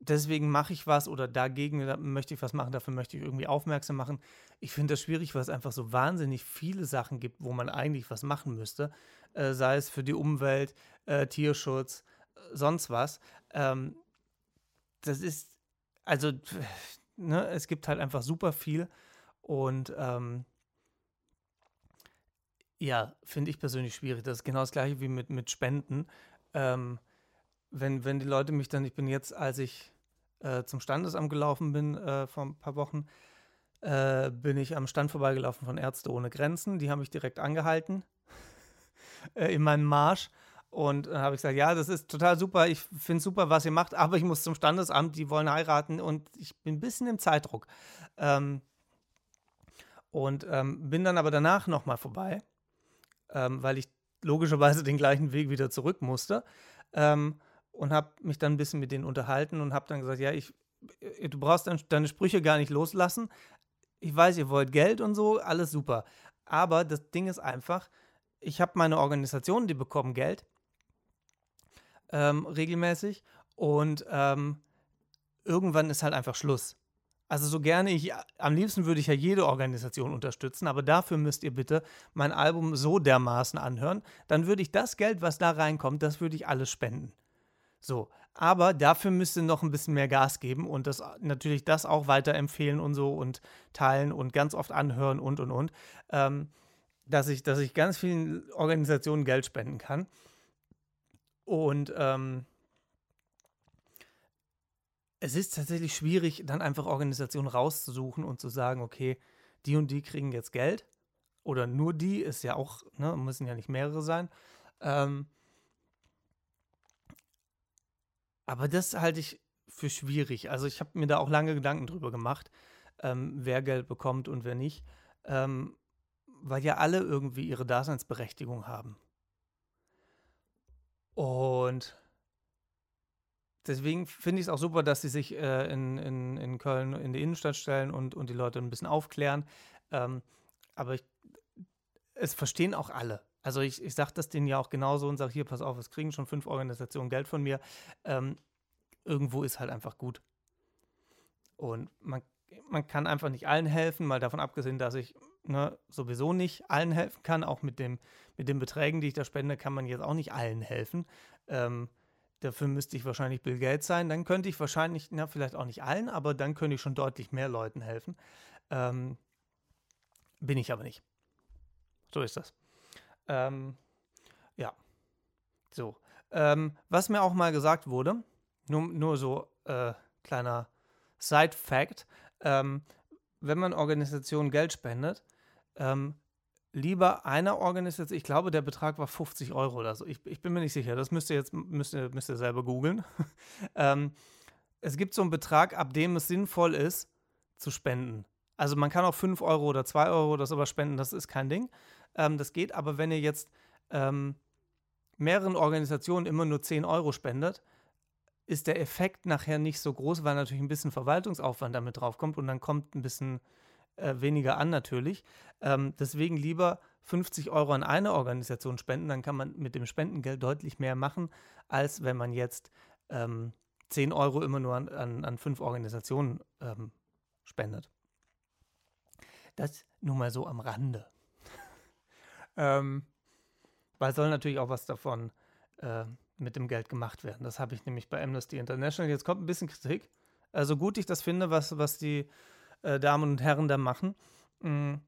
deswegen mache ich was oder dagegen möchte ich was machen, dafür möchte ich irgendwie aufmerksam machen. Ich finde das schwierig, weil es einfach so wahnsinnig viele Sachen gibt, wo man eigentlich was machen müsste, äh, sei es für die Umwelt, äh, Tierschutz, sonst was. Ähm, das ist, also, ne, es gibt halt einfach super viel und ähm, ja, finde ich persönlich schwierig. Das ist genau das gleiche wie mit, mit Spenden. Ähm, wenn, wenn die Leute mich dann, ich bin jetzt, als ich äh, zum Standesamt gelaufen bin äh, vor ein paar Wochen, äh, bin ich am Stand vorbeigelaufen von Ärzte ohne Grenzen. Die haben mich direkt angehalten äh, in meinem Marsch. Und dann habe ich gesagt, ja, das ist total super, ich finde super, was ihr macht, aber ich muss zum Standesamt, die wollen heiraten und ich bin ein bisschen im Zeitdruck. Ähm, und ähm, bin dann aber danach nochmal vorbei ähm, weil ich logischerweise den gleichen Weg wieder zurück musste. Ähm, und habe mich dann ein bisschen mit denen unterhalten und habe dann gesagt, ja, ich, äh, du brauchst deine Sprüche gar nicht loslassen. Ich weiß, ihr wollt Geld und so, alles super. Aber das Ding ist einfach, ich habe meine Organisation, die bekommen Geld ähm, regelmäßig und ähm, irgendwann ist halt einfach Schluss. Also so gerne ich, am liebsten würde ich ja jede Organisation unterstützen, aber dafür müsst ihr bitte mein Album so dermaßen anhören. Dann würde ich das Geld, was da reinkommt, das würde ich alles spenden. So, aber dafür müsst ihr noch ein bisschen mehr Gas geben und das natürlich das auch weiterempfehlen und so und teilen und ganz oft anhören und und und, ähm, dass ich, dass ich ganz vielen Organisationen Geld spenden kann. Und ähm, es ist tatsächlich schwierig, dann einfach Organisationen rauszusuchen und zu sagen, okay, die und die kriegen jetzt Geld. Oder nur die ist ja auch, ne, müssen ja nicht mehrere sein. Ähm, aber das halte ich für schwierig. Also ich habe mir da auch lange Gedanken drüber gemacht, ähm, wer Geld bekommt und wer nicht. Ähm, weil ja alle irgendwie ihre Daseinsberechtigung haben. Und deswegen finde ich es auch super, dass sie sich äh, in, in, in Köln in die Innenstadt stellen und, und die Leute ein bisschen aufklären. Ähm, aber ich, es verstehen auch alle. Also ich, ich sage das denen ja auch genauso und sage, hier, pass auf, es kriegen schon fünf Organisationen Geld von mir. Ähm, irgendwo ist halt einfach gut. Und man, man kann einfach nicht allen helfen, mal davon abgesehen, dass ich ne, sowieso nicht allen helfen kann. Auch mit, dem, mit den Beträgen, die ich da spende, kann man jetzt auch nicht allen helfen. Ähm, Dafür müsste ich wahrscheinlich Bill Gates sein. Dann könnte ich wahrscheinlich, na, vielleicht auch nicht allen, aber dann könnte ich schon deutlich mehr Leuten helfen. Ähm, bin ich aber nicht. So ist das. Ähm, ja. So. Ähm, was mir auch mal gesagt wurde, nur, nur so äh, kleiner Side-Fact: ähm, Wenn man Organisationen Geld spendet, ähm, lieber einer Organisation, ich glaube, der Betrag war 50 Euro oder so. Ich, ich bin mir nicht sicher. Das müsst ihr jetzt müsst ihr, müsst ihr selber googeln. ähm, es gibt so einen Betrag, ab dem es sinnvoll ist, zu spenden. Also man kann auch 5 Euro oder 2 Euro oder sowas spenden, das ist kein Ding. Ähm, das geht, aber wenn ihr jetzt ähm, mehreren Organisationen immer nur 10 Euro spendet, ist der Effekt nachher nicht so groß, weil natürlich ein bisschen Verwaltungsaufwand damit draufkommt und dann kommt ein bisschen äh, weniger an natürlich. Ähm, deswegen lieber 50 Euro an eine Organisation spenden, dann kann man mit dem Spendengeld deutlich mehr machen, als wenn man jetzt ähm, 10 Euro immer nur an, an, an fünf Organisationen ähm, spendet. Das nur mal so am Rande. ähm, weil soll natürlich auch was davon äh, mit dem Geld gemacht werden. Das habe ich nämlich bei Amnesty International. Jetzt kommt ein bisschen Kritik. Also gut ich das finde, was, was die äh, Damen und Herren da machen. Mhm.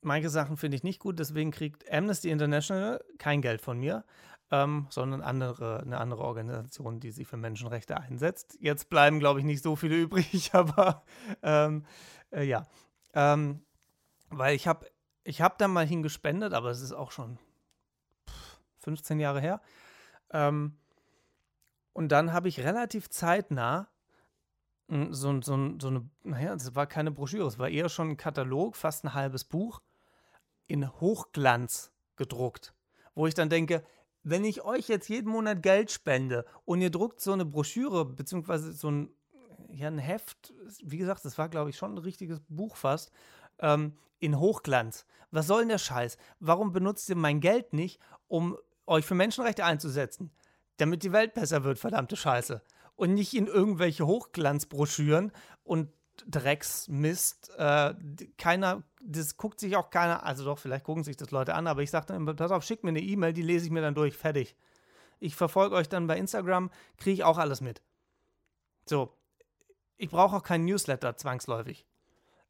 Manche Sachen finde ich nicht gut, deswegen kriegt Amnesty International kein Geld von mir, ähm, sondern andere, eine andere Organisation, die sich für Menschenrechte einsetzt. Jetzt bleiben, glaube ich, nicht so viele übrig, aber ähm, äh, ja. Ähm, weil ich habe ich hab da mal hingespendet, aber es ist auch schon 15 Jahre her. Ähm, und dann habe ich relativ zeitnah so, so, so eine, naja, es war keine Broschüre, es war eher schon ein Katalog, fast ein halbes Buch, in Hochglanz gedruckt. Wo ich dann denke, wenn ich euch jetzt jeden Monat Geld spende und ihr druckt so eine Broschüre, beziehungsweise so ein, ja, ein Heft, wie gesagt, das war, glaube ich, schon ein richtiges Buch fast, ähm, in Hochglanz. Was soll denn der Scheiß? Warum benutzt ihr mein Geld nicht, um euch für Menschenrechte einzusetzen, damit die Welt besser wird, verdammte Scheiße. Und nicht in irgendwelche Hochglanzbroschüren und Drecksmist. Äh, keiner, das guckt sich auch keiner, also doch, vielleicht gucken sich das Leute an, aber ich sage dann immer, pass auf, schickt mir eine E-Mail, die lese ich mir dann durch, fertig. Ich verfolge euch dann bei Instagram, kriege ich auch alles mit. So, ich brauche auch keinen Newsletter zwangsläufig.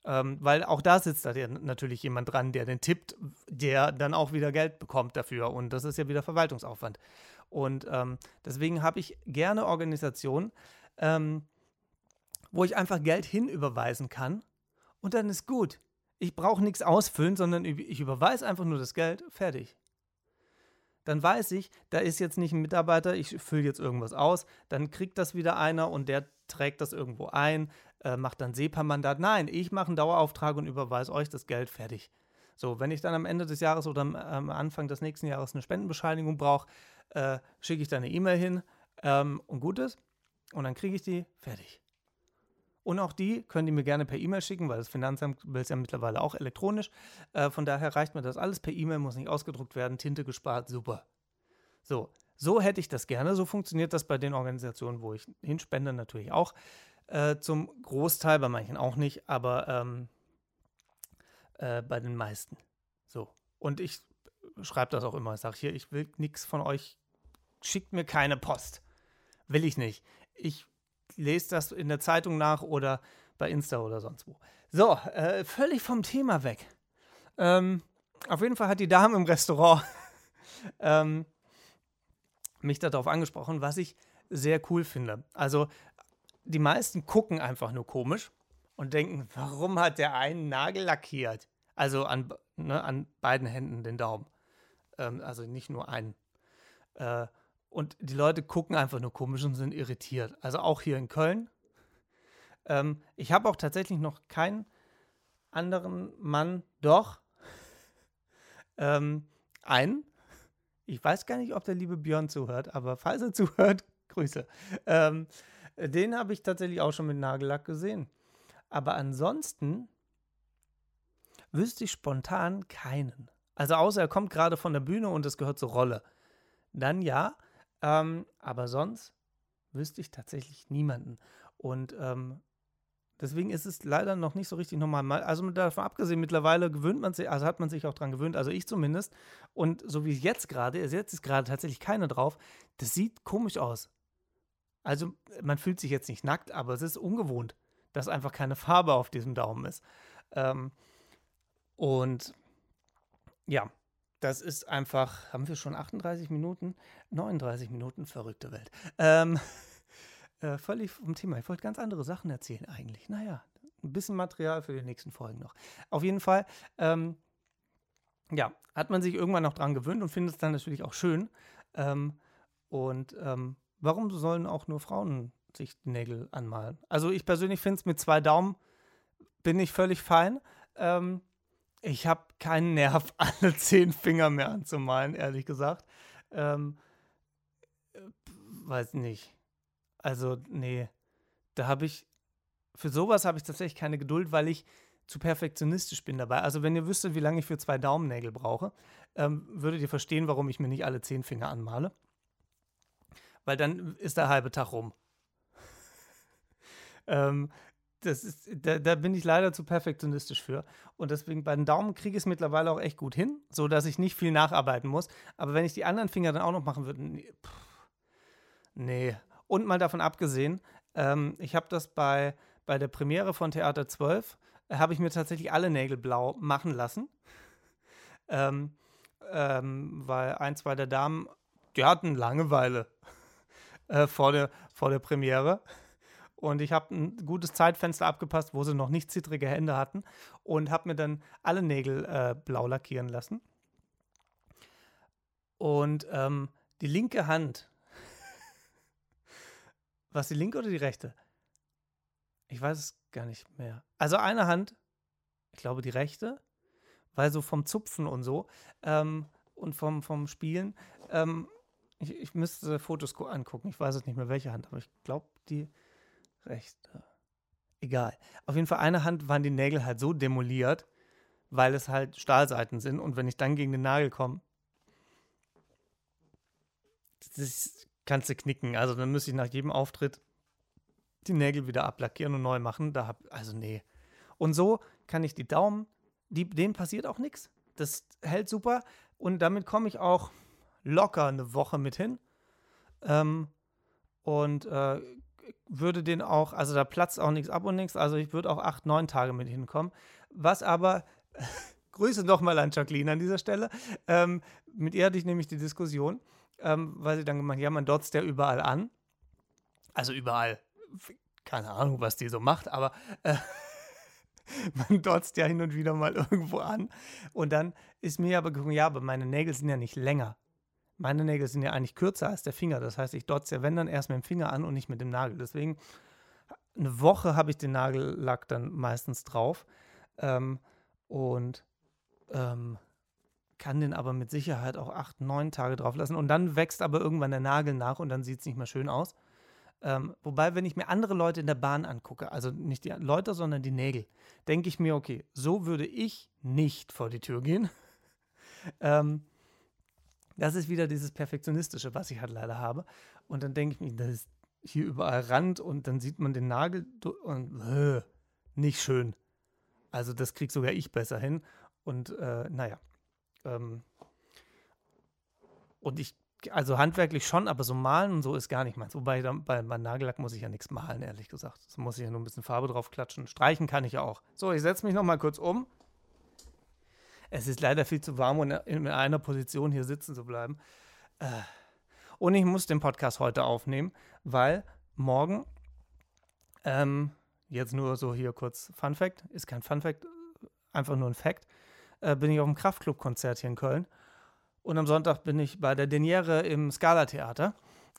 Ähm, weil auch da sitzt da natürlich jemand dran, der den tippt, der dann auch wieder Geld bekommt dafür. Und das ist ja wieder Verwaltungsaufwand. Und ähm, deswegen habe ich gerne Organisationen, ähm, wo ich einfach Geld hinüberweisen kann und dann ist gut. Ich brauche nichts ausfüllen, sondern ich überweise einfach nur das Geld, fertig. Dann weiß ich, da ist jetzt nicht ein Mitarbeiter, ich fülle jetzt irgendwas aus, dann kriegt das wieder einer und der trägt das irgendwo ein, äh, macht dann SEPA-Mandat. Nein, ich mache einen Dauerauftrag und überweise euch das Geld fertig. So, wenn ich dann am Ende des Jahres oder am Anfang des nächsten Jahres eine Spendenbescheinigung brauche, äh, schicke ich da eine E-Mail hin ähm, und gut ist. Und dann kriege ich die fertig. Und auch die können die mir gerne per E-Mail schicken, weil das Finanzamt will es ja mittlerweile auch elektronisch. Äh, von daher reicht mir das alles per E-Mail, muss nicht ausgedruckt werden, Tinte gespart, super. So, so hätte ich das gerne. So funktioniert das bei den Organisationen, wo ich hinspende, natürlich auch. Äh, zum Großteil, bei manchen auch nicht, aber ähm, äh, bei den meisten. So. Und ich schreibe das auch immer. Ich sage hier, ich will nichts von euch. Schickt mir keine Post. Will ich nicht. Ich lese das in der Zeitung nach oder bei Insta oder sonst wo. So, äh, völlig vom Thema weg. Ähm, auf jeden Fall hat die Dame im Restaurant ähm, mich darauf angesprochen, was ich sehr cool finde. Also die meisten gucken einfach nur komisch und denken, warum hat der einen Nagel lackiert? Also an, ne, an beiden Händen den Daumen. Ähm, also nicht nur einen. Äh, und die Leute gucken einfach nur komisch und sind irritiert. Also auch hier in Köln. Ähm, ich habe auch tatsächlich noch keinen anderen Mann, doch ähm, einen. Ich weiß gar nicht, ob der liebe Björn zuhört, aber falls er zuhört, Grüße. Ähm, den habe ich tatsächlich auch schon mit Nagellack gesehen. Aber ansonsten wüsste ich spontan keinen. Also außer er kommt gerade von der Bühne und es gehört zur Rolle. Dann ja. Ähm, aber sonst wüsste ich tatsächlich niemanden. Und ähm, deswegen ist es leider noch nicht so richtig normal. Also davon abgesehen, mittlerweile gewöhnt man sich, also hat man sich auch dran gewöhnt, also ich zumindest. Und so wie jetzt gerade, jetzt ist gerade tatsächlich keiner drauf, das sieht komisch aus. Also man fühlt sich jetzt nicht nackt, aber es ist ungewohnt, dass einfach keine Farbe auf diesem Daumen ist. Ähm, und ja, das ist einfach, haben wir schon 38 Minuten? 39 Minuten, verrückte Welt. Ähm, äh, völlig vom Thema. Ich wollte ganz andere Sachen erzählen eigentlich. Naja, ein bisschen Material für die nächsten Folgen noch. Auf jeden Fall, ähm, ja, hat man sich irgendwann noch dran gewöhnt und findet es dann natürlich auch schön. Ähm, und ähm, warum sollen auch nur Frauen sich die Nägel anmalen? Also ich persönlich finde es mit zwei Daumen bin ich völlig fein. Ähm, ich habe keinen Nerv, alle zehn Finger mehr anzumalen, ehrlich gesagt. ähm, äh, weiß nicht. Also, nee. Da habe ich, für sowas habe ich tatsächlich keine Geduld, weil ich zu perfektionistisch bin dabei. Also, wenn ihr wüsstet, wie lange ich für zwei Daumennägel brauche, ähm, würdet ihr verstehen, warum ich mir nicht alle zehn Finger anmale. Weil dann ist der halbe Tag rum. ähm, das ist, da, da, bin ich leider zu perfektionistisch für. Und deswegen bei den Daumen kriege ich es mittlerweile auch echt gut hin, sodass ich nicht viel nacharbeiten muss. Aber wenn ich die anderen Finger dann auch noch machen würde, nee. Pff, nee. Und mal davon abgesehen, ähm, ich habe das bei, bei der Premiere von Theater 12, äh, habe ich mir tatsächlich alle Nägel blau machen lassen. ähm, ähm, weil ein, zwei der Damen, die hatten Langeweile äh, vor, der, vor der Premiere. Und ich habe ein gutes Zeitfenster abgepasst, wo sie noch nicht zittrige Hände hatten und habe mir dann alle Nägel äh, blau lackieren lassen. Und ähm, die linke Hand, was die linke oder die rechte? Ich weiß es gar nicht mehr. Also eine Hand, ich glaube die rechte, weil so vom Zupfen und so ähm, und vom, vom Spielen, ähm, ich, ich müsste Fotos angucken, ich weiß es nicht mehr welche Hand, aber ich glaube die rechte. Egal. Auf jeden Fall eine Hand waren die Nägel halt so demoliert, weil es halt Stahlseiten sind und wenn ich dann gegen den Nagel komme, das kannst du knicken. Also dann müsste ich nach jedem Auftritt die Nägel wieder ablackieren und neu machen. Da hab, also nee. Und so kann ich die Daumen, die, denen passiert auch nichts. Das hält super und damit komme ich auch locker eine Woche mit hin. Ähm, und äh, würde den auch, also da platzt auch nichts ab und nichts, also ich würde auch acht, neun Tage mit hinkommen. Was aber, Grüße nochmal an Jacqueline an dieser Stelle, ähm, mit ihr hatte ich nämlich die Diskussion, ähm, weil sie dann gemacht ja, man dotzt ja überall an. Also überall. Keine Ahnung, was die so macht, aber äh, man dotzt ja hin und wieder mal irgendwo an. Und dann ist mir aber gekommen, ja, aber meine Nägel sind ja nicht länger. Meine Nägel sind ja eigentlich kürzer als der Finger. Das heißt, ich dotze ja, wenn dann erst mit dem Finger an und nicht mit dem Nagel. Deswegen, eine Woche habe ich den Nagellack dann meistens drauf. Ähm, und ähm, kann den aber mit Sicherheit auch acht, neun Tage drauf lassen. Und dann wächst aber irgendwann der Nagel nach und dann sieht es nicht mehr schön aus. Ähm, wobei, wenn ich mir andere Leute in der Bahn angucke, also nicht die Leute, sondern die Nägel, denke ich mir, okay, so würde ich nicht vor die Tür gehen. ähm, das ist wieder dieses Perfektionistische, was ich halt leider habe. Und dann denke ich mir, das ist hier überall Rand und dann sieht man den Nagel und äh, nicht schön. Also das krieg sogar ich besser hin. Und äh, naja. Ähm, und ich, also handwerklich schon, aber so malen und so ist gar nicht meins. Wobei dann, bei meinem Nagellack muss ich ja nichts malen, ehrlich gesagt. Das muss ich ja nur ein bisschen Farbe drauf klatschen. Streichen kann ich ja auch. So, ich setze mich noch mal kurz um. Es ist leider viel zu warm, um in einer Position hier sitzen zu bleiben. Äh, und ich muss den Podcast heute aufnehmen, weil morgen, ähm, jetzt nur so hier kurz Fun Fact, ist kein Fun Fact, einfach nur ein Fact, äh, bin ich auf dem Kraftclub-Konzert hier in Köln. Und am Sonntag bin ich bei der Deniere im Scala-Theater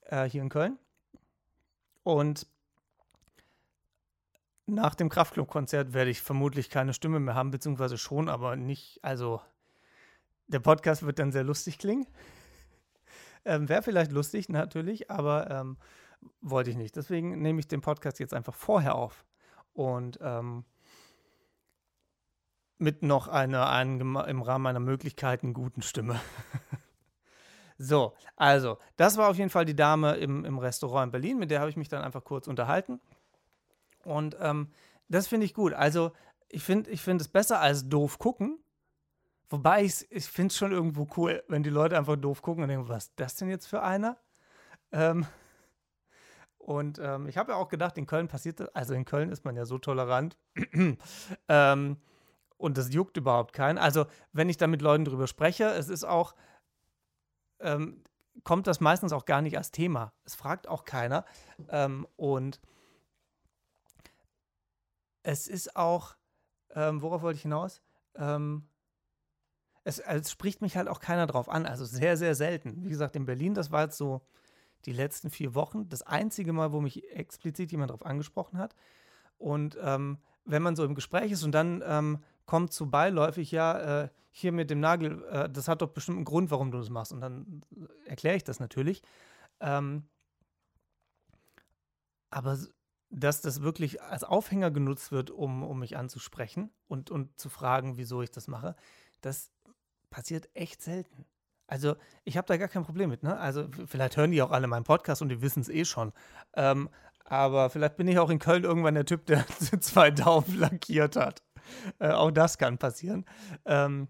äh, hier in Köln. Und nach dem Kraftclub-Konzert werde ich vermutlich keine Stimme mehr haben, beziehungsweise schon, aber nicht, also der Podcast wird dann sehr lustig klingen. Ähm, Wäre vielleicht lustig, natürlich, aber ähm, wollte ich nicht. Deswegen nehme ich den Podcast jetzt einfach vorher auf. Und ähm, mit noch einer, einer im Rahmen meiner Möglichkeiten guten Stimme. so, also, das war auf jeden Fall die Dame im, im Restaurant in Berlin, mit der habe ich mich dann einfach kurz unterhalten. Und ähm, das finde ich gut. Also, ich finde ich find es besser als doof gucken. Wobei ich, ich finde es schon irgendwo cool, wenn die Leute einfach doof gucken und denken, was ist das denn jetzt für einer? Ähm, und ähm, ich habe ja auch gedacht, in Köln passiert das, also in Köln ist man ja so tolerant. ähm, und das juckt überhaupt keinen. Also, wenn ich da mit Leuten drüber spreche, es ist auch, ähm, kommt das meistens auch gar nicht als Thema. Es fragt auch keiner. Ähm, und es ist auch, ähm, worauf wollte ich hinaus? Ähm, es, also es, spricht mich halt auch keiner drauf an, also sehr, sehr selten. Wie gesagt, in Berlin, das war jetzt so die letzten vier Wochen das einzige Mal, wo mich explizit jemand drauf angesprochen hat. Und ähm, wenn man so im Gespräch ist und dann ähm, kommt zu beiläufig, ja, äh, hier mit dem Nagel, äh, das hat doch bestimmt einen Grund, warum du das machst. Und dann erkläre ich das natürlich. Ähm, aber dass das wirklich als Aufhänger genutzt wird, um, um mich anzusprechen und, und zu fragen, wieso ich das mache, das passiert echt selten. Also ich habe da gar kein Problem mit. Ne? Also vielleicht hören die auch alle meinen Podcast und die wissen es eh schon. Ähm, aber vielleicht bin ich auch in Köln irgendwann der Typ, der zwei Daumen lackiert hat. Äh, auch das kann passieren. Ähm,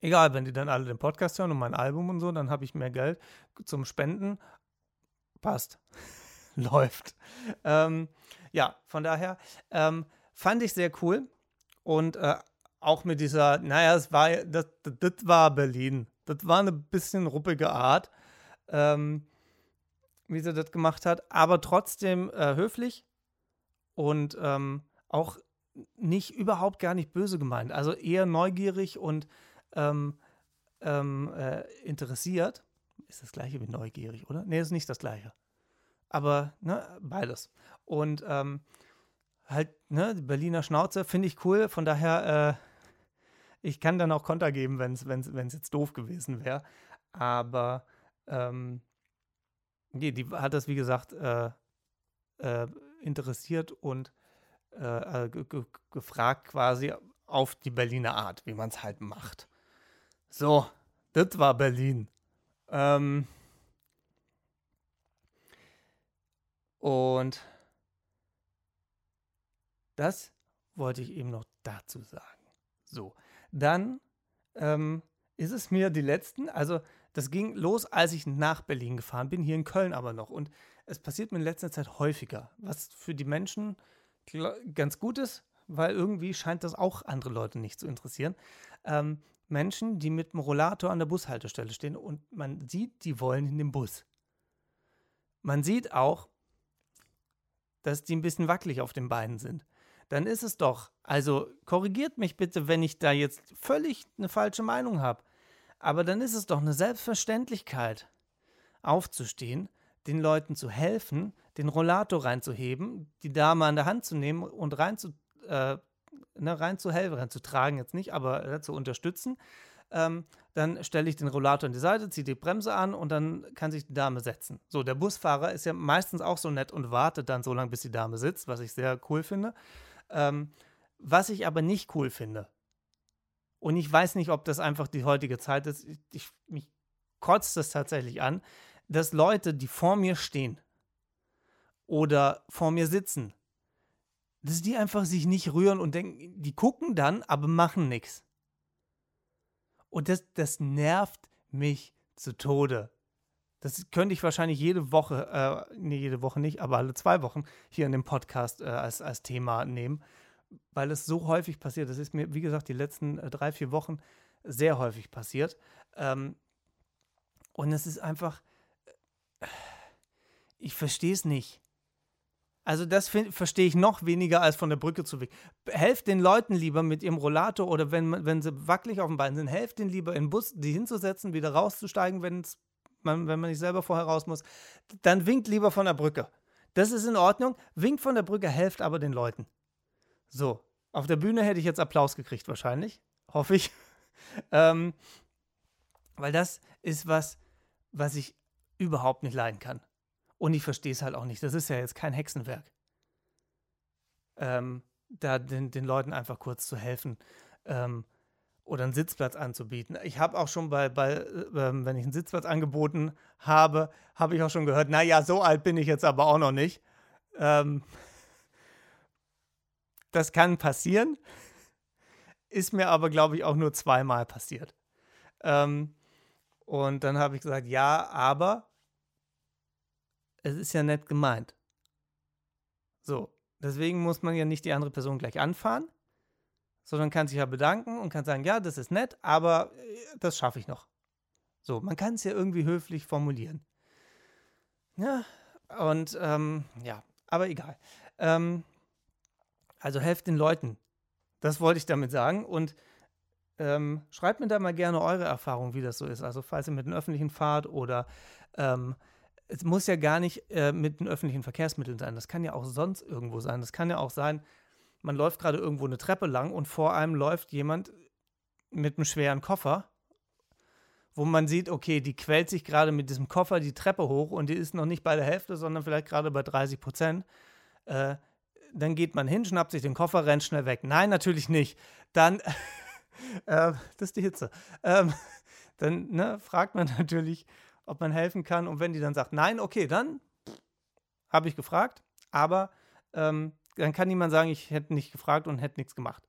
egal, wenn die dann alle den Podcast hören und mein Album und so, dann habe ich mehr Geld zum Spenden. Passt. Läuft. Ähm, ja, von daher ähm, fand ich sehr cool. Und äh, auch mit dieser, naja, es war, das, das, war Berlin. Das war eine bisschen ruppige Art, ähm, wie sie das gemacht hat, aber trotzdem äh, höflich und ähm, auch nicht, überhaupt gar nicht böse gemeint. Also eher neugierig und ähm, ähm, äh, interessiert. Ist das gleiche wie neugierig, oder? Nee, ist nicht das gleiche. Aber, ne, beides. Und ähm, halt, ne, die Berliner Schnauze finde ich cool. Von daher, äh, ich kann dann auch Konter geben, wenn es jetzt doof gewesen wäre. Aber ähm, die, die hat das, wie gesagt, äh, äh, interessiert und äh, äh gefragt quasi auf die Berliner Art, wie man es halt macht. So, das war Berlin. Ähm, und das wollte ich eben noch dazu sagen. So, dann ähm, ist es mir die letzten, also das ging los, als ich nach Berlin gefahren bin, hier in Köln aber noch. Und es passiert mir in letzter Zeit häufiger, was für die Menschen ganz gut ist, weil irgendwie scheint das auch andere Leute nicht zu interessieren. Ähm, Menschen, die mit dem Rollator an der Bushaltestelle stehen und man sieht, die wollen in den Bus. Man sieht auch, dass die ein bisschen wackelig auf den Beinen sind dann ist es doch. Also korrigiert mich bitte, wenn ich da jetzt völlig eine falsche Meinung habe. Aber dann ist es doch eine Selbstverständlichkeit, aufzustehen, den Leuten zu helfen, den Rollator reinzuheben, die Dame an der Hand zu nehmen und rein zu, äh, ne, rein zu helfen, rein zu tragen jetzt nicht, aber äh, zu unterstützen. Ähm, dann stelle ich den Rollator an die Seite, ziehe die Bremse an und dann kann sich die Dame setzen. So, der Busfahrer ist ja meistens auch so nett und wartet dann so lange, bis die Dame sitzt, was ich sehr cool finde. Ähm, was ich aber nicht cool finde, und ich weiß nicht, ob das einfach die heutige Zeit ist, ich, ich, mich kotzt das tatsächlich an, dass Leute, die vor mir stehen oder vor mir sitzen, dass die einfach sich nicht rühren und denken, die gucken dann, aber machen nichts. Und das, das nervt mich zu Tode. Das könnte ich wahrscheinlich jede Woche, äh, nee, jede Woche nicht, aber alle zwei Wochen hier in dem Podcast äh, als, als Thema nehmen, weil es so häufig passiert. Das ist mir, wie gesagt, die letzten äh, drei, vier Wochen sehr häufig passiert. Ähm, und es ist einfach, äh, ich verstehe es nicht. Also das verstehe ich noch weniger als von der Brücke zu weg. Helft den Leuten lieber mit ihrem Rollator oder wenn, wenn sie wackelig auf dem Bein sind, helft den lieber in den Bus, die hinzusetzen, wieder rauszusteigen, man, wenn man nicht selber vorher raus muss, dann winkt lieber von der Brücke. Das ist in Ordnung. Winkt von der Brücke, helft aber den Leuten. So, auf der Bühne hätte ich jetzt Applaus gekriegt, wahrscheinlich. Hoffe ich. ähm, weil das ist was, was ich überhaupt nicht leiden kann. Und ich verstehe es halt auch nicht. Das ist ja jetzt kein Hexenwerk. Ähm, da den, den Leuten einfach kurz zu helfen. Ähm, oder einen Sitzplatz anzubieten. Ich habe auch schon bei, bei äh, wenn ich einen Sitzplatz angeboten habe, habe ich auch schon gehört, naja, so alt bin ich jetzt aber auch noch nicht. Ähm, das kann passieren, ist mir aber, glaube ich, auch nur zweimal passiert. Ähm, und dann habe ich gesagt, ja, aber es ist ja nett gemeint. So, deswegen muss man ja nicht die andere Person gleich anfahren sondern kann sich ja bedanken und kann sagen, ja, das ist nett, aber äh, das schaffe ich noch. So, man kann es ja irgendwie höflich formulieren. Ja, und ähm, ja, aber egal. Ähm, also helft den Leuten. Das wollte ich damit sagen. Und ähm, schreibt mir da mal gerne eure Erfahrung, wie das so ist. Also falls ihr mit einem öffentlichen fahrt oder ähm, es muss ja gar nicht äh, mit den öffentlichen Verkehrsmitteln sein. Das kann ja auch sonst irgendwo sein. Das kann ja auch sein, man läuft gerade irgendwo eine Treppe lang und vor einem läuft jemand mit einem schweren Koffer, wo man sieht, okay, die quält sich gerade mit diesem Koffer die Treppe hoch und die ist noch nicht bei der Hälfte, sondern vielleicht gerade bei 30 Prozent. Äh, dann geht man hin, schnappt sich den Koffer, rennt schnell weg. Nein, natürlich nicht. Dann, äh, das ist die Hitze. Ähm, dann ne, fragt man natürlich, ob man helfen kann. Und wenn die dann sagt, nein, okay, dann habe ich gefragt. Aber ähm, dann kann niemand sagen, ich hätte nicht gefragt und hätte nichts gemacht.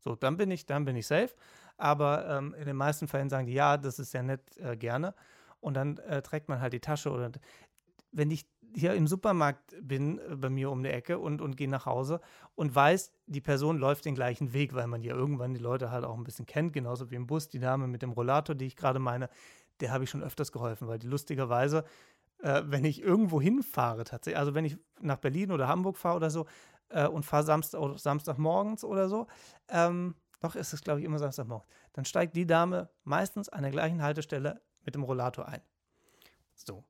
So, dann bin ich, dann bin ich safe. Aber ähm, in den meisten Fällen sagen die, ja, das ist ja nett, äh, gerne. Und dann äh, trägt man halt die Tasche oder wenn ich hier im Supermarkt bin, äh, bei mir um die Ecke und, und gehe nach Hause und weiß, die Person läuft den gleichen Weg, weil man ja irgendwann die Leute halt auch ein bisschen kennt, genauso wie im Bus, die Dame mit dem Rollator, die ich gerade meine, der habe ich schon öfters geholfen, weil die lustigerweise, äh, wenn ich irgendwo hinfahre tatsächlich, also wenn ich nach Berlin oder Hamburg fahre oder so äh, und fahre Samstag, oder Samstagmorgens oder so, ähm, doch ist es, glaube ich, immer Samstagmorgens, dann steigt die Dame meistens an der gleichen Haltestelle mit dem Rollator ein. So.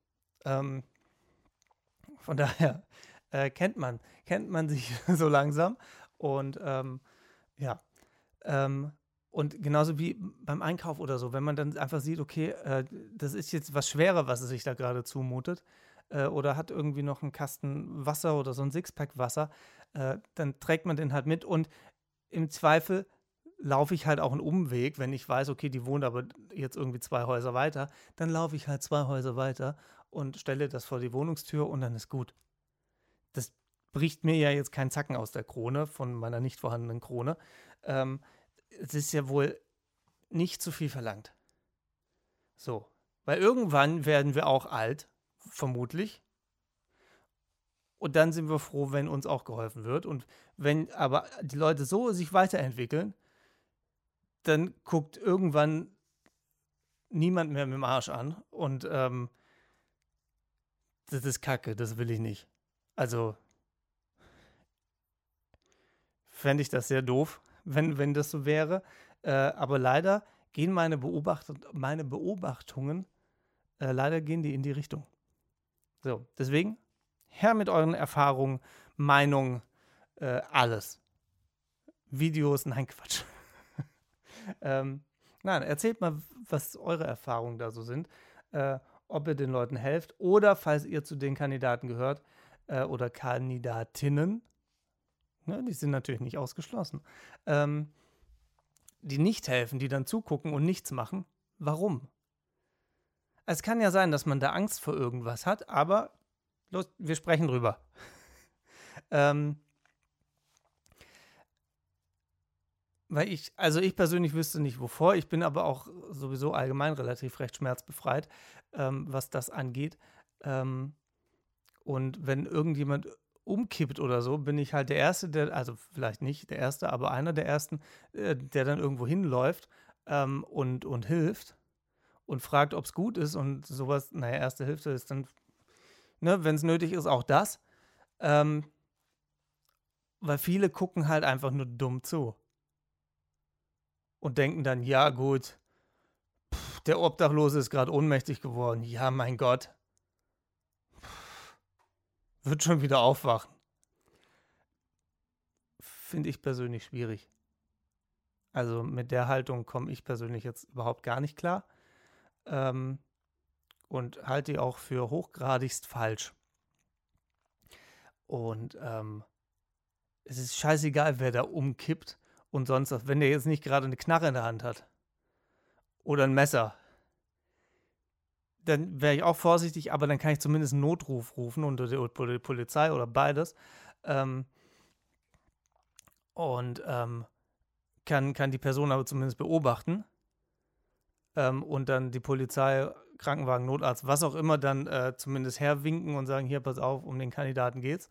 Ähm, von daher äh, kennt man, kennt man sich so langsam. Und ähm, ja, ähm, und genauso wie beim Einkauf oder so, wenn man dann einfach sieht, okay, äh, das ist jetzt was Schwerer, was es sich da gerade zumutet, äh, oder hat irgendwie noch einen Kasten Wasser oder so ein Sixpack Wasser, äh, dann trägt man den halt mit und im Zweifel laufe ich halt auch einen Umweg, wenn ich weiß, okay, die wohnt aber jetzt irgendwie zwei Häuser weiter, dann laufe ich halt zwei Häuser weiter und stelle das vor die Wohnungstür und dann ist gut. Das bricht mir ja jetzt kein Zacken aus der Krone, von meiner nicht vorhandenen Krone. Ähm, es ist ja wohl nicht zu viel verlangt. So. Weil irgendwann werden wir auch alt, vermutlich. Und dann sind wir froh, wenn uns auch geholfen wird. Und wenn aber die Leute so sich weiterentwickeln, dann guckt irgendwann niemand mehr mit dem Arsch an. Und ähm, das ist Kacke, das will ich nicht. Also fände ich das sehr doof, wenn, wenn das so wäre. Äh, aber leider gehen meine, Beobacht meine Beobachtungen, äh, leider gehen die in die Richtung. So, deswegen, her mit euren Erfahrungen, Meinungen, äh, alles. Videos, nein, Quatsch. ähm, nein, erzählt mal, was eure Erfahrungen da so sind. Äh, ob ihr den Leuten helft oder falls ihr zu den Kandidaten gehört äh, oder Kandidatinnen, ne, die sind natürlich nicht ausgeschlossen, ähm, die nicht helfen, die dann zugucken und nichts machen. Warum? Es kann ja sein, dass man da Angst vor irgendwas hat, aber los, wir sprechen drüber. ähm, Weil ich, also ich persönlich wüsste nicht wovor. Ich bin aber auch sowieso allgemein relativ recht schmerzbefreit, ähm, was das angeht. Ähm, und wenn irgendjemand umkippt oder so, bin ich halt der Erste, der, also vielleicht nicht der Erste, aber einer der Ersten, äh, der dann irgendwo hinläuft ähm, und, und hilft und fragt, ob es gut ist und sowas. Naja, erste Hilfe ist dann, ne, wenn es nötig ist, auch das. Ähm, weil viele gucken halt einfach nur dumm zu und denken dann, ja gut, pff, der Obdachlose ist gerade ohnmächtig geworden. Ja, mein Gott. Wird schon wieder aufwachen. Finde ich persönlich schwierig. Also mit der Haltung komme ich persönlich jetzt überhaupt gar nicht klar. Ähm, und halte die auch für hochgradigst falsch. Und ähm, es ist scheißegal, wer da umkippt und sonst wenn der jetzt nicht gerade eine Knarre in der Hand hat oder ein Messer, dann wäre ich auch vorsichtig, aber dann kann ich zumindest einen Notruf rufen unter die Polizei oder beides. Ähm, und ähm, kann, kann die Person aber zumindest beobachten ähm, und dann die Polizei, Krankenwagen, Notarzt, was auch immer, dann äh, zumindest herwinken und sagen, hier, pass auf, um den Kandidaten geht's.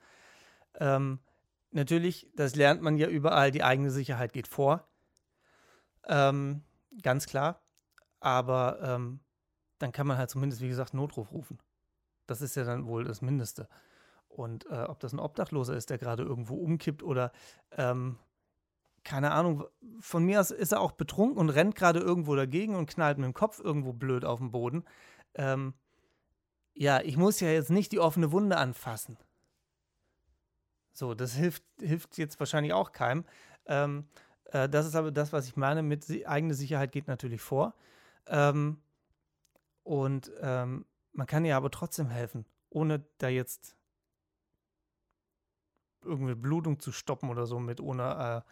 Ähm, natürlich, das lernt man ja überall, die eigene Sicherheit geht vor. Ähm, ganz klar. Aber ähm, dann kann man halt zumindest, wie gesagt, Notruf rufen. Das ist ja dann wohl das Mindeste. Und äh, ob das ein Obdachloser ist, der gerade irgendwo umkippt oder ähm, keine Ahnung, von mir aus ist er auch betrunken und rennt gerade irgendwo dagegen und knallt mit dem Kopf irgendwo blöd auf den Boden. Ähm, ja, ich muss ja jetzt nicht die offene Wunde anfassen. So, das hilft, hilft jetzt wahrscheinlich auch keinem. Ähm, äh, das ist aber das, was ich meine mit eigene Sicherheit geht natürlich vor. Ähm, und ähm, man kann ihr aber trotzdem helfen, ohne da jetzt irgendwie Blutung zu stoppen oder so mit ohne,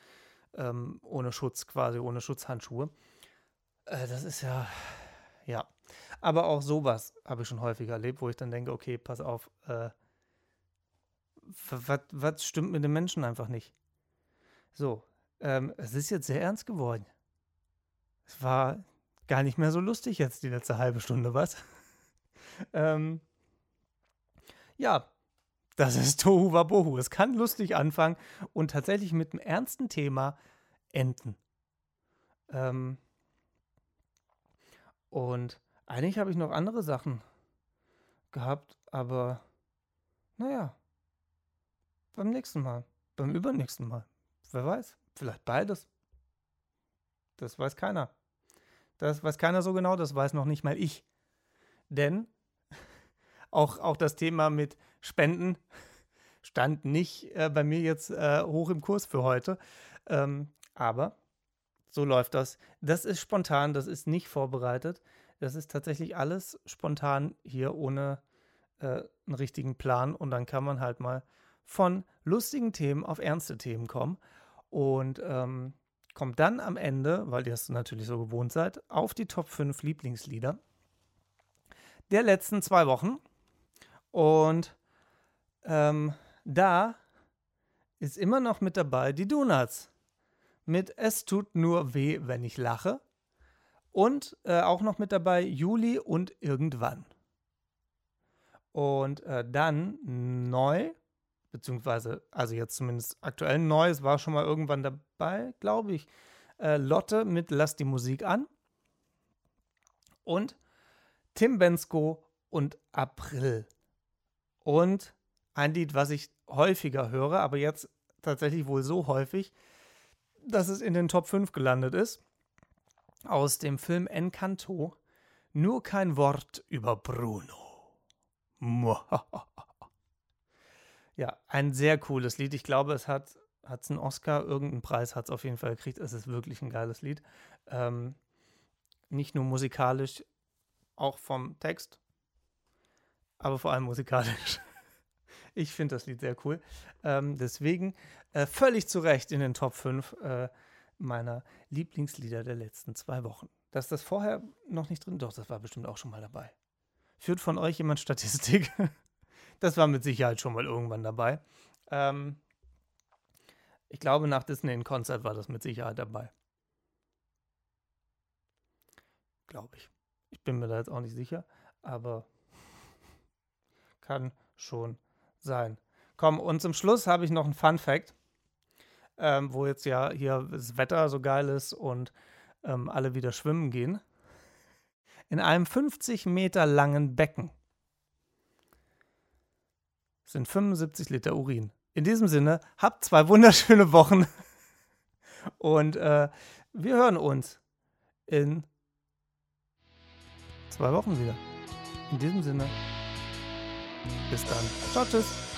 äh, ähm, ohne Schutz quasi, ohne Schutzhandschuhe. Äh, das ist ja, ja. Aber auch sowas habe ich schon häufiger erlebt, wo ich dann denke, okay, pass auf, äh, was stimmt mit den Menschen einfach nicht? So, ähm, es ist jetzt sehr ernst geworden. Es war gar nicht mehr so lustig jetzt die letzte halbe Stunde, was? ähm, ja, das ist Tohu Wabohu. Es kann lustig anfangen und tatsächlich mit einem ernsten Thema enden. Ähm, und eigentlich habe ich noch andere Sachen gehabt, aber naja, beim nächsten Mal, beim übernächsten Mal. Wer weiß, vielleicht beides. Das weiß keiner. Das weiß keiner so genau, das weiß noch nicht mal ich. Denn auch, auch das Thema mit Spenden stand nicht äh, bei mir jetzt äh, hoch im Kurs für heute. Ähm, aber so läuft das. Das ist spontan, das ist nicht vorbereitet. Das ist tatsächlich alles spontan hier ohne äh, einen richtigen Plan. Und dann kann man halt mal von lustigen Themen auf ernste Themen kommen. Und ähm, kommt dann am Ende, weil ihr es natürlich so gewohnt seid, auf die Top 5 Lieblingslieder der letzten zwei Wochen. Und ähm, da ist immer noch mit dabei die Donuts. Mit Es tut nur weh, wenn ich lache. Und äh, auch noch mit dabei Juli und irgendwann. Und äh, dann neu, beziehungsweise, also jetzt zumindest aktuell neu, es war schon mal irgendwann dabei, glaube ich, äh, Lotte mit Lass die Musik an. Und Tim Bensko und April. Und ein Lied, was ich häufiger höre, aber jetzt tatsächlich wohl so häufig, dass es in den Top 5 gelandet ist. Aus dem Film Encanto. Nur kein Wort über Bruno. Ja, ein sehr cooles Lied. Ich glaube, es hat es einen Oscar, irgendeinen Preis hat es auf jeden Fall gekriegt. Es ist wirklich ein geiles Lied. Ähm, nicht nur musikalisch, auch vom Text, aber vor allem musikalisch. Ich finde das Lied sehr cool. Ähm, deswegen äh, völlig zu Recht in den Top 5 äh, meiner Lieblingslieder der letzten zwei Wochen. Dass das vorher noch nicht drin, doch, das war bestimmt auch schon mal dabei. Führt von euch jemand Statistik? das war mit Sicherheit schon mal irgendwann dabei. Ähm, ich glaube, nach Disney in Konzert war das mit Sicherheit dabei. Glaube ich. Ich bin mir da jetzt auch nicht sicher, aber kann schon sein. Komm, und zum Schluss habe ich noch einen Fun Fact, ähm, wo jetzt ja hier das Wetter so geil ist und ähm, alle wieder schwimmen gehen. In einem 50 Meter langen Becken sind 75 Liter Urin. In diesem Sinne, habt zwei wunderschöne Wochen und äh, wir hören uns in zwei Wochen wieder. In diesem Sinne. Bis dann. Ciao, tschüss.